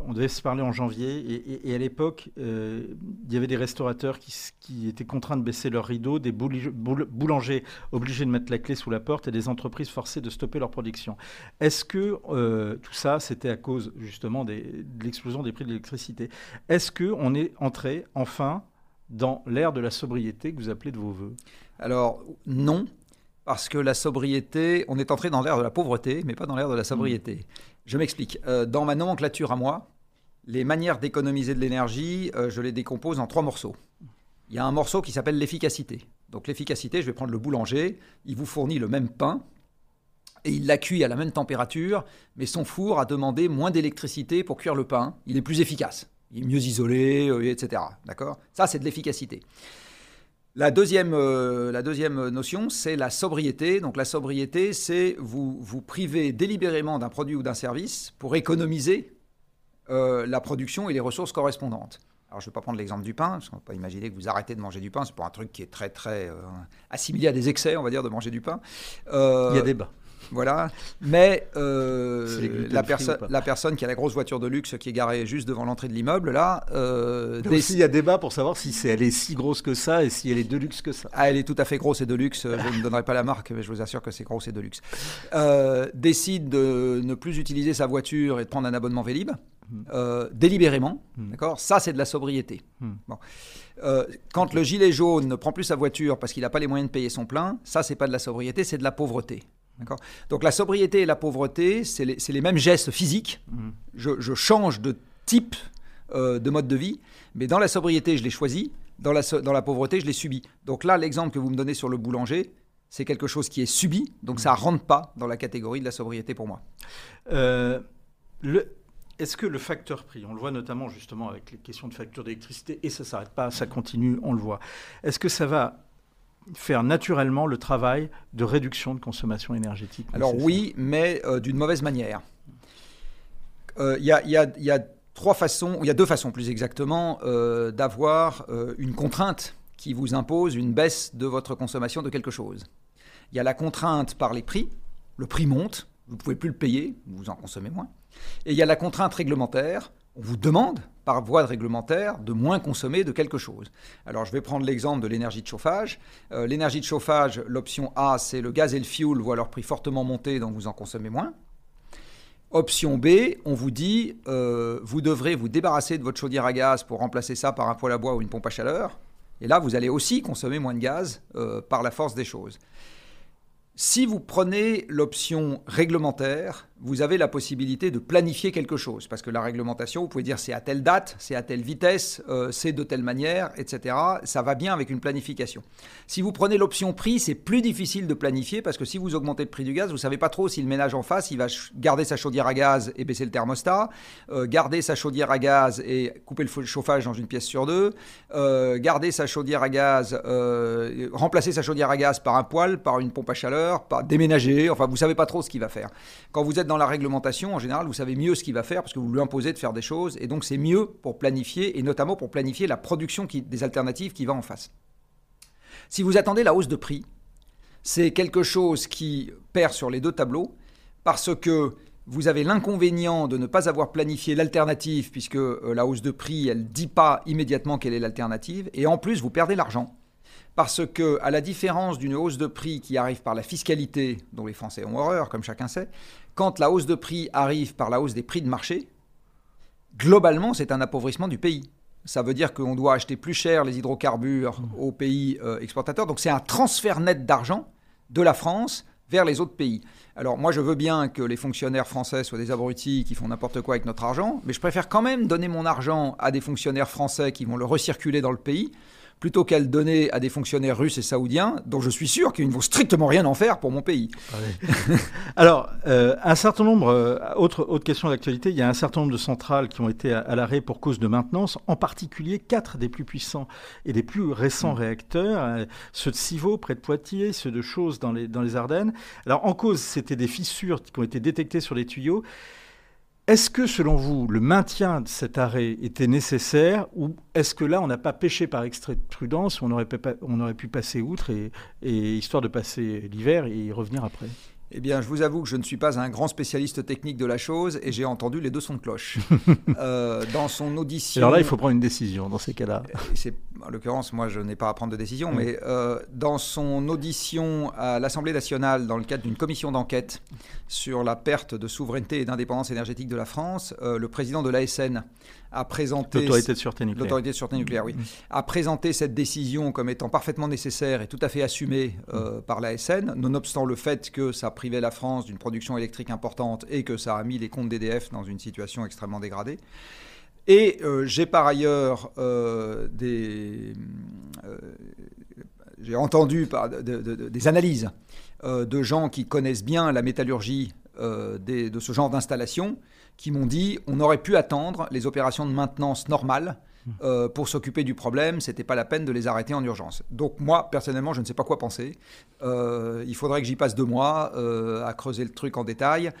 on devait se parler en janvier et, à l'époque, euh, il y avait des restaurateurs qui, étaient contraints de baisser leurs rideaux, des boulangers obligés de mettre la clé sous la porte et des entreprises forcées de stopper leur production. Est-ce que euh, tout ça, c'était à cause justement de l'explosion des prix de l'électricité? Est-ce qu'on est entré enfin dans l'ère de la sobriété que vous appelez de vos voeux? Alors non, parce que la sobriété, on est entré dans l'ère de la pauvreté, mais pas dans l'ère de la sobriété. Je m'explique. Euh, dans ma nomenclature à moi, les manières d'économiser de l'énergie, euh, je les décompose en trois morceaux. Il y a un morceau qui s'appelle l'efficacité. Donc l'efficacité, je vais prendre le boulanger, il vous fournit le même pain, et il l'a cuit à la même température, mais son four a demandé moins d'électricité pour cuire le pain. Il est plus efficace, il est mieux isolé, euh, etc. D'accord? Ça, c'est de l'efficacité. La deuxième, euh, la deuxième notion, c'est la sobriété. Donc la sobriété, c'est vous vous priver délibérément d'un produit ou d'un service pour économiser euh, la production et les ressources correspondantes. Alors je ne vais pas prendre l'exemple du pain, parce qu'on ne peut pas imaginer que vous arrêtez de manger du pain. C'est pas un truc qui est très très euh, assimilé à des excès, on va dire, de manger du pain. Il y a débat. Voilà. Mais euh, la, personne, la personne qui a la grosse voiture de luxe qui est garée juste devant l'entrée de l'immeuble, là. Euh, il y a débat pour savoir si elle est si grosse que ça et si elle est de luxe que ça. Ah, elle est tout à fait grosse et de luxe. Je ne donnerai pas la marque, mais je vous assure que c'est grosse et de luxe. Euh, décide de ne plus utiliser sa voiture et de prendre un abonnement Vélib. Hmm. Euh, délibérément, hmm. d'accord? Ça, c'est de la sobriété. Hmm. Bon. Euh, quand le gilet jaune ne prend plus sa voiture parce qu'il n'a pas les moyens de payer son plein, ça, c'est pas de la sobriété, c'est de la pauvreté. Donc la sobriété et la pauvreté, c'est les, mêmes gestes physiques. Mhm. Je, change de type euh, de mode de vie, mais dans la sobriété, je l'ai choisi. Dans la, dans la pauvreté, je l'ai subi. Donc là, l'exemple que vous me donnez sur le boulanger, c'est quelque chose qui est subi, donc ça ne rentre pas dans la catégorie de la sobriété pour moi. Euh, est-ce que le facteur prix, on le voit notamment justement avec les questions de facture d'électricité, et ça ne s'arrête pas, ça continue, on le voit, est-ce que ça va faire naturellement le travail de réduction de consommation énergétique Alors oui, mais euh, d'une mauvaise manière. Il euh, y, a, trois façons, il y a deux façons plus exactement, euh, d'avoir une contrainte qui vous impose une baisse de votre consommation de quelque chose. Il y a la contrainte par les prix, le prix monte, vous ne pouvez plus le payer, vous en consommez moins. Et il y a la contrainte réglementaire, on vous demande par voie de réglementaire de moins consommer de quelque chose. Alors je vais prendre l'exemple de l'énergie de chauffage. Euh, l'énergie de chauffage, l'option A, c'est le gaz et le fioul voient leur prix fortement monter, donc vous en consommez moins. Option B, on vous dit, euh, vous devrez vous débarrasser de votre chaudière à gaz pour remplacer ça par un poêle à bois ou une pompe à chaleur. Et là, vous allez aussi consommer moins de gaz euh, par la force des choses. Si vous prenez l'option réglementaire, vous avez la possibilité de planifier quelque chose. Parce que la réglementation, vous pouvez dire c'est à telle date, c'est à telle vitesse, euh, c'est de telle manière, etc. Ça va bien avec une planification. Si vous prenez l'option prix, c'est plus difficile de planifier parce que si vous augmentez le prix du gaz, vous ne savez pas trop si le ménage en face, il va garder sa chaudière à gaz et baisser le thermostat, euh, garder sa chaudière à gaz et couper le chauffage dans une pièce sur deux, euh, garder sa chaudière à gaz, remplacer sa chaudière à gaz par un poêle, par une pompe à chaleur déménager, enfin vous savez pas trop ce qu'il va faire. Quand vous êtes dans la réglementation, en général, vous savez mieux ce qu'il va faire parce que vous lui imposez de faire des choses et donc c'est mieux pour planifier et notamment pour planifier la production des alternatives qui va en face. Si vous attendez la hausse de prix, c'est quelque chose qui perd sur les deux tableaux parce que vous avez l'inconvénient de ne pas avoir planifié l'alternative puisque euh, la hausse de prix, elle ne dit pas immédiatement quelle est l'alternative et en plus vous perdez l'argent parce que, à la différence d'une hausse de prix qui arrive par la fiscalité, dont les Français ont horreur, comme chacun sait, quand la hausse de prix arrive par la hausse des prix de marché, globalement, c'est un appauvrissement du pays. Ça veut dire qu'on doit acheter plus cher les hydrocarbures mmh. aux pays euh, exportateurs. Donc c'est un transfert net d'argent de la France vers les autres pays. Alors moi je veux bien que les fonctionnaires français soient des abrutis qui font n'importe quoi avec notre argent, mais je préfère quand même donner mon argent à des fonctionnaires français qui vont le recirculer dans le pays plutôt qu'à le donner à des fonctionnaires russes et saoudiens, dont je suis sûr qu'ils ne vont strictement rien en faire pour mon pays. Alors, euh, un certain nombre, euh, autre, autre question d'actualité, il y a un certain nombre de centrales qui ont été à, l'arrêt pour cause de maintenance, en particulier quatre des plus puissants et des plus récents mm. réacteurs, euh, ceux de Civaux près de Poitiers, ceux de Chausse dans les, dans les Ardennes. Alors, en cause, c'était des fissures qui ont été détectées sur les tuyaux. Est-ce que, selon vous, le maintien de cet arrêt était nécessaire ou est-ce que là, on n'a pas péché par extrait de prudence, on aurait, on aurait pu passer outre et, histoire de passer l'hiver et revenir après? Eh bien, je vous avoue que je ne suis pas un grand spécialiste technique de la chose et j'ai entendu les deux sons de cloche. euh, dans son audition. Alors là, il faut prendre une décision dans ces cas-là. En l'occurrence, moi, je n'ai pas à prendre de décision, mm. mais euh, dans son audition à l'Assemblée nationale, dans le cadre d'une commission d'enquête sur la perte de souveraineté et d'indépendance énergétique de la France, euh, le président de l'ASN a présenté l'autorité de sûreté nucléaire. L'autorité de sûreté nucléaire, oui, a présenté cette décision comme étant parfaitement nécessaire et tout à fait assumée euh, par l'ASN, nonobstant le fait que ça privait la France d'une production électrique importante et que ça a mis les comptes d'EDF dans une situation extrêmement dégradée. Et euh, j'ai par ailleurs euh, des, j'ai entendu par des analyses de gens qui connaissent bien la métallurgie de ce genre d'installation qui m'ont dit on aurait pu attendre les opérations de maintenance normales euh, pour s'occuper du problème, c'était pas la peine de les arrêter en urgence. Donc moi, personnellement, je ne sais pas quoi penser. Euh, il faudrait que j'y passe deux mois euh, à creuser le truc en détail.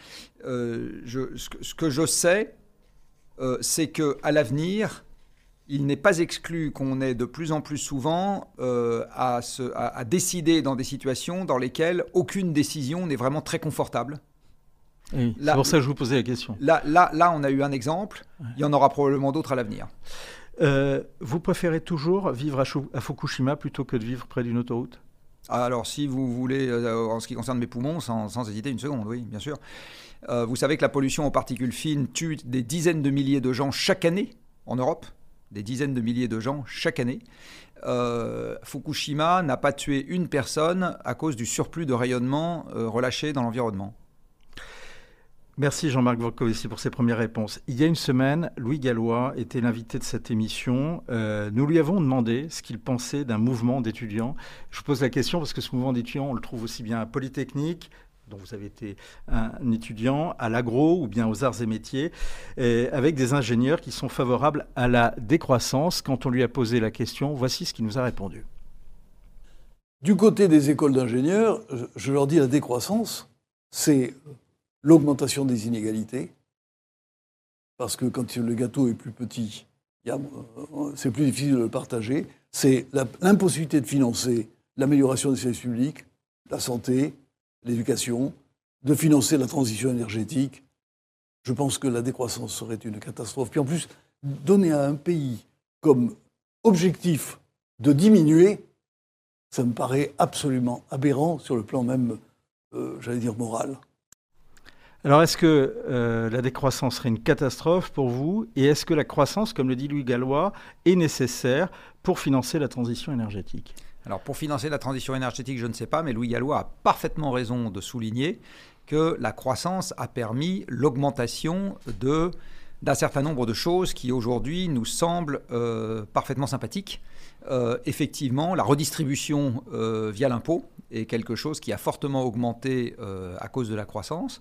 Ce, que, je sais, c'est que à l'avenir, il n'est pas exclu qu'on ait de plus en plus souvent à décider dans des situations dans lesquelles aucune décision n'est vraiment très confortable c'est pour ça que je vous posais la question. Là, là, là on a eu un exemple. Il y en aura probablement d'autres à l'avenir. Euh, vous préférez toujours vivre à, Fukushima plutôt que de vivre près d'une autoroute? Alors, si vous voulez, euh, en ce qui concerne mes poumons, sans, hésiter une seconde, oui, bien sûr. Euh, vous savez que la pollution aux particules fines tue des dizaines de milliers de gens chaque année en Europe des dizaines de milliers de gens chaque année. Fukushima n'a pas tué une personne à cause du surplus de rayonnement relâché dans l'environnement. Merci Jean-Marc Vorkovici pour ces premières réponses. Il y a une semaine, Louis Gallois était l'invité de cette émission. Euh, nous lui avons demandé ce qu'il pensait d'un mouvement d'étudiants. Je vous pose la question parce que ce mouvement d'étudiants, on le trouve aussi bien à Polytechnique, dont vous avez été un étudiant, à l'agro ou bien aux arts et métiers, avec des ingénieurs qui sont favorables à la décroissance. Quand on lui a posé la question, voici ce qu'il nous a répondu. Du côté des écoles d'ingénieurs, je leur dis la décroissance, c'est l'augmentation des inégalités, parce que quand le gâteau est plus petit, euh, c'est plus difficile de le partager. C'est l'impossibilité de financer l'amélioration des services publics, la santé, l'éducation, de financer la transition énergétique. Je pense que la décroissance serait une catastrophe. Puis en plus, donner à un pays comme objectif de diminuer, ça me paraît absolument aberrant sur le plan même, euh, j'allais dire, moral. Alors, est-ce que euh, la décroissance serait une catastrophe pour vous? Et est-ce que la croissance, comme le dit Louis Gallois, est nécessaire pour financer la transition énergétique? Alors, pour financer la transition énergétique, je ne sais pas, mais Louis Gallois a parfaitement raison de souligner que la croissance a permis l'augmentation de d'un certain nombre de choses qui aujourd'hui nous semblent euh, parfaitement sympathiques. Euh, effectivement, la redistribution via l'impôt est quelque chose qui a fortement augmenté à cause de la croissance.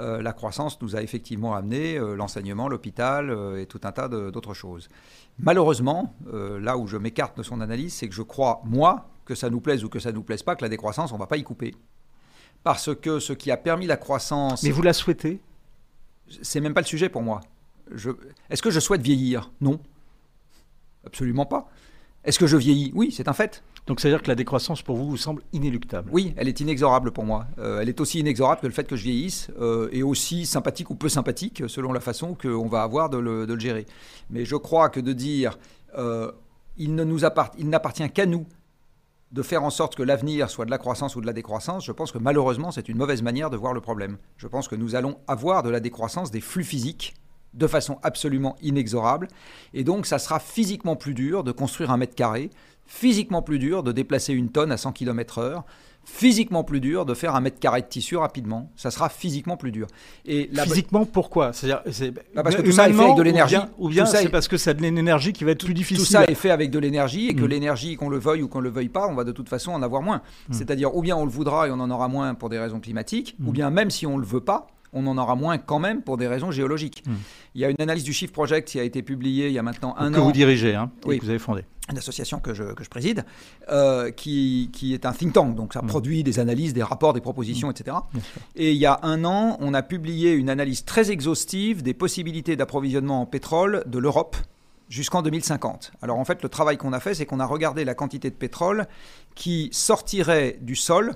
Euh, la croissance nous a effectivement amené euh, l'enseignement, l'hôpital euh, et tout un tas d'autres choses. Malheureusement, là où je m'écarte de son analyse, c'est que je crois, moi, que ça nous plaise ou que ça ne nous plaise pas, que la décroissance, on ne va pas y couper. Parce que ce qui a permis la croissance... Mais vous la souhaitez? C'est même pas le sujet pour moi. Est-ce que je souhaite vieillir? Non. Absolument pas. Est-ce que je vieillis? Oui, c'est un fait. Donc c'est-à-dire que la décroissance pour vous vous semble inéluctable Oui, elle est inexorable pour moi. Euh, elle est aussi inexorable que le fait que je vieillisse euh, et aussi sympathique ou peu sympathique selon la façon qu'on va avoir de le, gérer. Mais je crois que de dire euh, il n'appartient qu'à nous de faire en sorte que l'avenir soit de la croissance ou de la décroissance, je pense que malheureusement c'est une mauvaise manière de voir le problème. Je pense que nous allons avoir de la décroissance des flux physiques de façon absolument inexorable. Et donc, ça sera physiquement plus dur de construire un mètre carré, physiquement plus dur de déplacer une tonne à 100 km/h, physiquement plus dur de faire un mètre carré de tissu rapidement. Ça sera physiquement plus dur. Et physiquement, pourquoi? C'est-à-dire, bah, parce que tout ça est fait avec de l'énergie. Ou bien, c'est parce que ça de l'énergie qui va être plus difficile. Tout ça est fait avec de l'énergie et que mm. l'énergie, qu'on le veuille ou qu'on le veuille pas, on va de toute façon en avoir moins. Mm. C'est-à-dire, ou bien on le voudra et on en aura moins pour des raisons climatiques, ou mm. bien même si on le veut pas, on en aura moins quand même pour des raisons géologiques. Hmm. Il y a une analyse du Shift Project qui a été publiée il y a maintenant un an. Que vous dirigez, hein, que vous avez fondé. Une association que je, préside, euh, qui, est un think tank, donc ça hmm. produit des analyses, des rapports, des propositions, hmm. etc. Et il y a un an, on a publié une analyse très exhaustive des possibilités d'approvisionnement en pétrole de l'Europe jusqu'en 2050. Alors en fait, le travail qu'on a fait, c'est qu'on a regardé la quantité de pétrole qui sortirait du sol,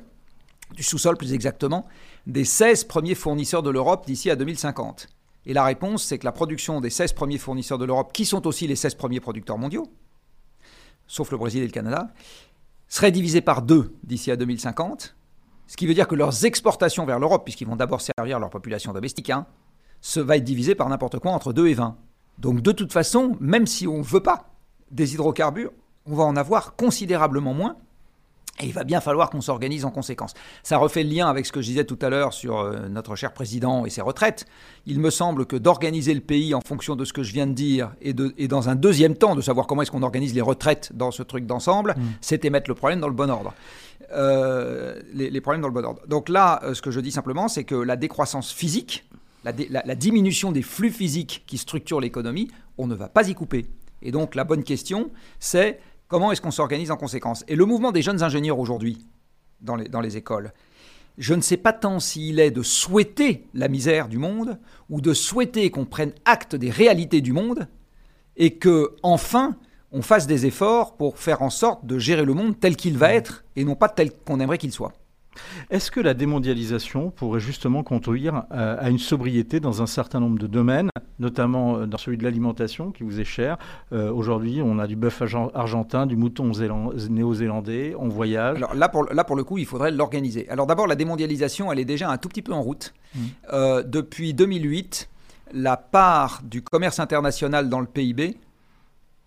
du sous-sol plus exactement, des 16 premiers fournisseurs de l'Europe d'ici à 2050 Et la réponse, c'est que la production des 16 premiers fournisseurs de l'Europe, qui sont aussi les 16 premiers producteurs mondiaux, sauf le Brésil et le Canada, serait divisée par deux d'ici à 2050, ce qui veut dire que leurs exportations vers l'Europe, puisqu'ils vont d'abord servir leur population domestique, hein, se va être divisé par n'importe quoi entre 2 et 20. Donc de toute façon, même si on ne veut pas des hydrocarbures, on va en avoir considérablement moins. Et il va bien falloir qu'on s'organise en conséquence. Ça refait le lien avec ce que je disais tout à l'heure sur euh, notre cher président et ses retraites. Il me semble que d'organiser le pays en fonction de ce que je viens de dire et, de, et dans un deuxième temps de savoir comment est-ce qu'on organise les retraites dans ce truc d'ensemble, Mm. c'était mettre le problème dans le bon ordre. Euh, les, les problèmes dans le bon ordre. Donc là, euh, ce que je dis simplement, c'est que la décroissance physique, la, dé- la- la diminution des flux physiques qui structurent l'économie, on ne va pas y couper. Et donc la bonne question, c'est comment est-ce qu'on s'organise en conséquence? Et le mouvement des jeunes ingénieurs aujourd'hui, dans les, dans les écoles, je ne sais pas tant s'il est de souhaiter la misère du monde ou de souhaiter qu'on prenne acte des réalités du monde et que enfin on fasse des efforts pour faire en sorte de gérer le monde tel qu'il va être et non pas tel qu'on aimerait qu'il soit. Est-ce que la démondialisation pourrait justement conduire euh, à une sobriété dans un certain nombre de domaines, notamment euh, dans celui de l'alimentation qui vous est cher? Euh, Aujourd'hui, on a du bœuf argen- argentin, du mouton zélan- néo-zélandais, on voyage. Alors là pour, là, pour le coup, il faudrait l'organiser. Alors d'abord, la démondialisation, elle est déjà un tout petit peu en route. Euh, depuis 2008, la part du commerce international dans le PIB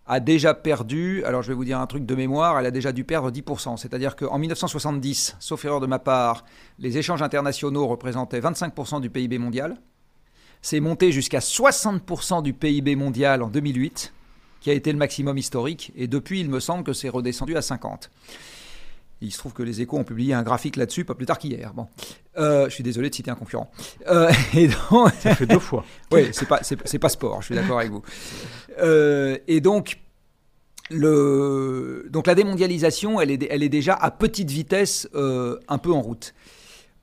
a déjà perdu, alors je vais vous dire un truc de mémoire, elle a déjà dû perdre 10%. C'est-à-dire qu'en 1970, sauf erreur de ma part, les échanges internationaux représentaient 25% du PIB mondial. C'est monté jusqu'à 60% du PIB mondial en 2008, qui a été le maximum historique. Et depuis, il me semble que c'est redescendu à 50%. Il se trouve que les échos ont publié un graphique là-dessus, pas plus tard qu'hier. Bon. Euh, je suis désolé de citer un concurrent. Euh, et donc, Ça fait deux fois. oui, c'est pas, pas sport, je suis d'accord avec vous. Euh, et donc, le, donc la démondialisation, elle est, elle est déjà à petite vitesse euh, un peu en route.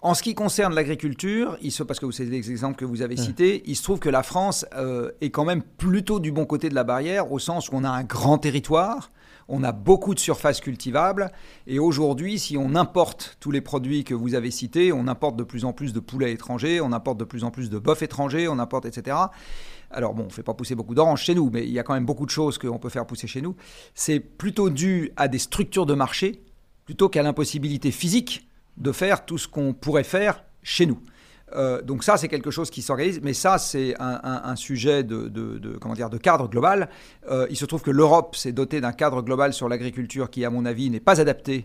En ce qui concerne l'agriculture, il se, parce que c'est des exemples que vous avez cités, il se trouve que la France euh, est quand même plutôt du bon côté de la barrière, au sens où on a un grand territoire, on a beaucoup de surfaces cultivables, et aujourd'hui, si on importe tous les produits que vous avez cités, on importe de plus en plus de poulets étrangers, on importe de plus en plus de bœufs étrangers, on importe, etc. Alors bon, on ne fait pas pousser beaucoup d'oranges chez nous, mais il y a quand même beaucoup de choses qu'on peut faire pousser chez nous. C'est plutôt dû à des structures de marché, plutôt qu'à l'impossibilité physique de faire tout ce qu'on pourrait faire chez nous. Euh, donc ça, c'est quelque chose qui s'organise, mais ça, c'est un, sujet de- comment dire, de cadre global. Euh, il se trouve que l'Europe s'est dotée d'un cadre global sur l'agriculture qui, à mon avis, n'est pas adapté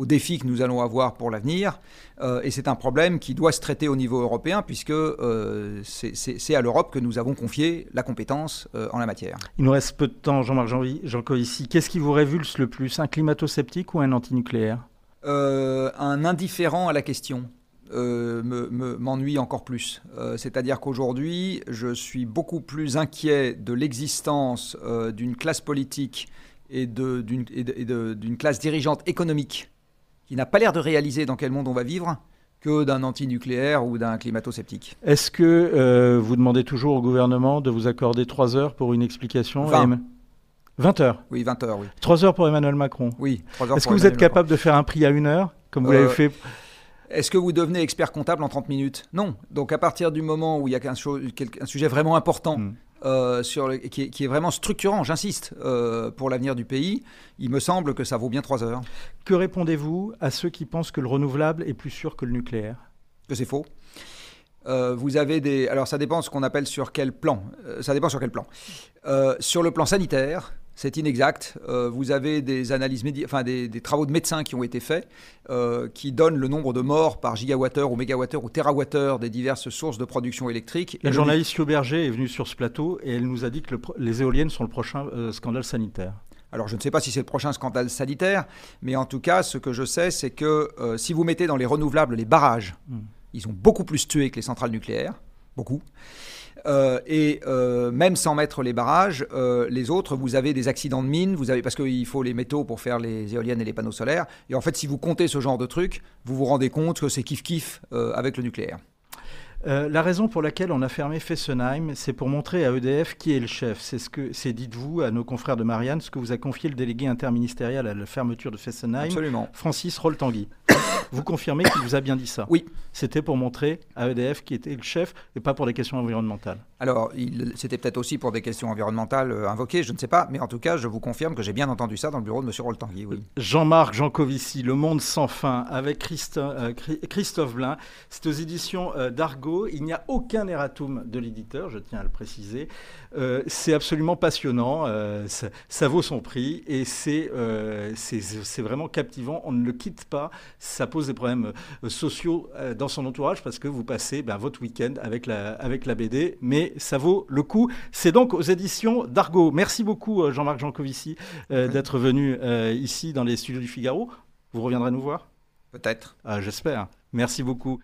aux défis que nous allons avoir pour l'avenir. Euh, et c'est un problème qui doit se traiter au niveau européen, puisque euh, c'est- à l'Europe que nous avons confié la compétence euh, en la matière. Il nous reste peu de temps, Jean-Marc Jean- Janco ici. Qu'est-ce qui vous révulse le plus, un climato-sceptique ou un antinucléaire? Un indifférent à la question euh, me- me- m'ennuie encore plus. C'est-à-dire qu'aujourd'hui, je suis beaucoup plus inquiet de l'existence d'une classe politique et d'une classe dirigeante économique qui n'a pas l'air de réaliser dans quel monde on va vivre que d'un antinucléaire ou d'un climato-sceptique. Est-ce que euh, vous demandez toujours au gouvernement de vous accorder 3 heures pour une explication Vingt. Et- 20 heures Oui, 20 heures, oui. 3 heures pour Emmanuel Macron. Oui, heures Est-ce que vous êtes Macron. capable de faire un prix à une heure, comme vous Euh, l'avez fait Est-ce que vous devenez expert comptable en 30 minutes? Non. Donc à partir du moment où il y a un sujet vraiment important, Mm. Euh, sur le- qui, est, qui est vraiment structurant, j'insiste, euh, pour l'avenir du pays, il me semble que ça vaut bien 3 heures. Que répondez-vous à ceux qui pensent que le renouvelable est plus sûr que le nucléaire? Que c'est faux. Euh, vous avez des. Alors ça dépend de ce qu'on appelle sur quel plan. Euh, ça dépend sur quel plan. Euh, sur le plan sanitaire, c'est inexact. Euh, vous avez des analyses, enfin des, des travaux de médecins qui ont été faits, euh, qui donnent le nombre de morts par gigawattheure ou mégawattheure ou térawattheure des diverses sources de production électrique. La journaliste Berger est venue sur ce plateau et elle nous a dit que le les éoliennes sont le prochain euh, scandale sanitaire. Alors je ne sais pas si c'est le prochain scandale sanitaire, mais en tout cas, ce que je sais, c'est que euh, si vous mettez dans les renouvelables les barrages, Mm. ils ont beaucoup plus tué que les centrales nucléaires, beaucoup. Euh, et euh, même sans mettre les barrages, euh, les autres, vous avez des accidents de mine, vous avez parce qu'il faut les métaux pour faire les éoliennes et les panneaux solaires. Et en fait, si vous comptez ce genre de trucs, vous vous rendez compte que c'est kiff kiff euh, avec le nucléaire. La raison pour laquelle on a fermé Fessenheim, c'est pour montrer à EDF qui est le chef. C'est ce que, c'est dites-vous à nos confrères de Marianne, ce que vous a confié le délégué interministériel à la fermeture de Fessenheim, Absolument. Francis Roltangui. Vous confirmez qu'il vous a bien dit ça? Oui. C'était pour montrer à EDF qui était le chef et pas pour des questions environnementales. Alors, c'était peut-être aussi pour des questions environnementales euh, invoquées, je ne sais pas, mais en tout cas, je vous confirme que j'ai bien entendu ça dans le bureau de M. Roltangui. Oui. Jean-Marc Jancovici, Le Monde sans fin, avec Christophe, euh, Christophe Blain. C'est aux éditions euh, d'Argo. Il n'y a aucun erratum de l'éditeur, je tiens à le préciser. c'est absolument passionnant, ça, vaut son prix et c'est vraiment captivant. On ne le quitte pas. Ça pose des problèmes sociaux dans son entourage parce que vous passez ben, votre week-end avec la, avec la BD, ça vaut le coup. C'est donc aux éditions d'Argo. Merci beaucoup euh, Jean-Marc Jancovici euh, d'être venu euh, ici dans les studios du Figaro. Vous reviendrez nous voir? Peut-être. Ah, j'espère. Merci beaucoup.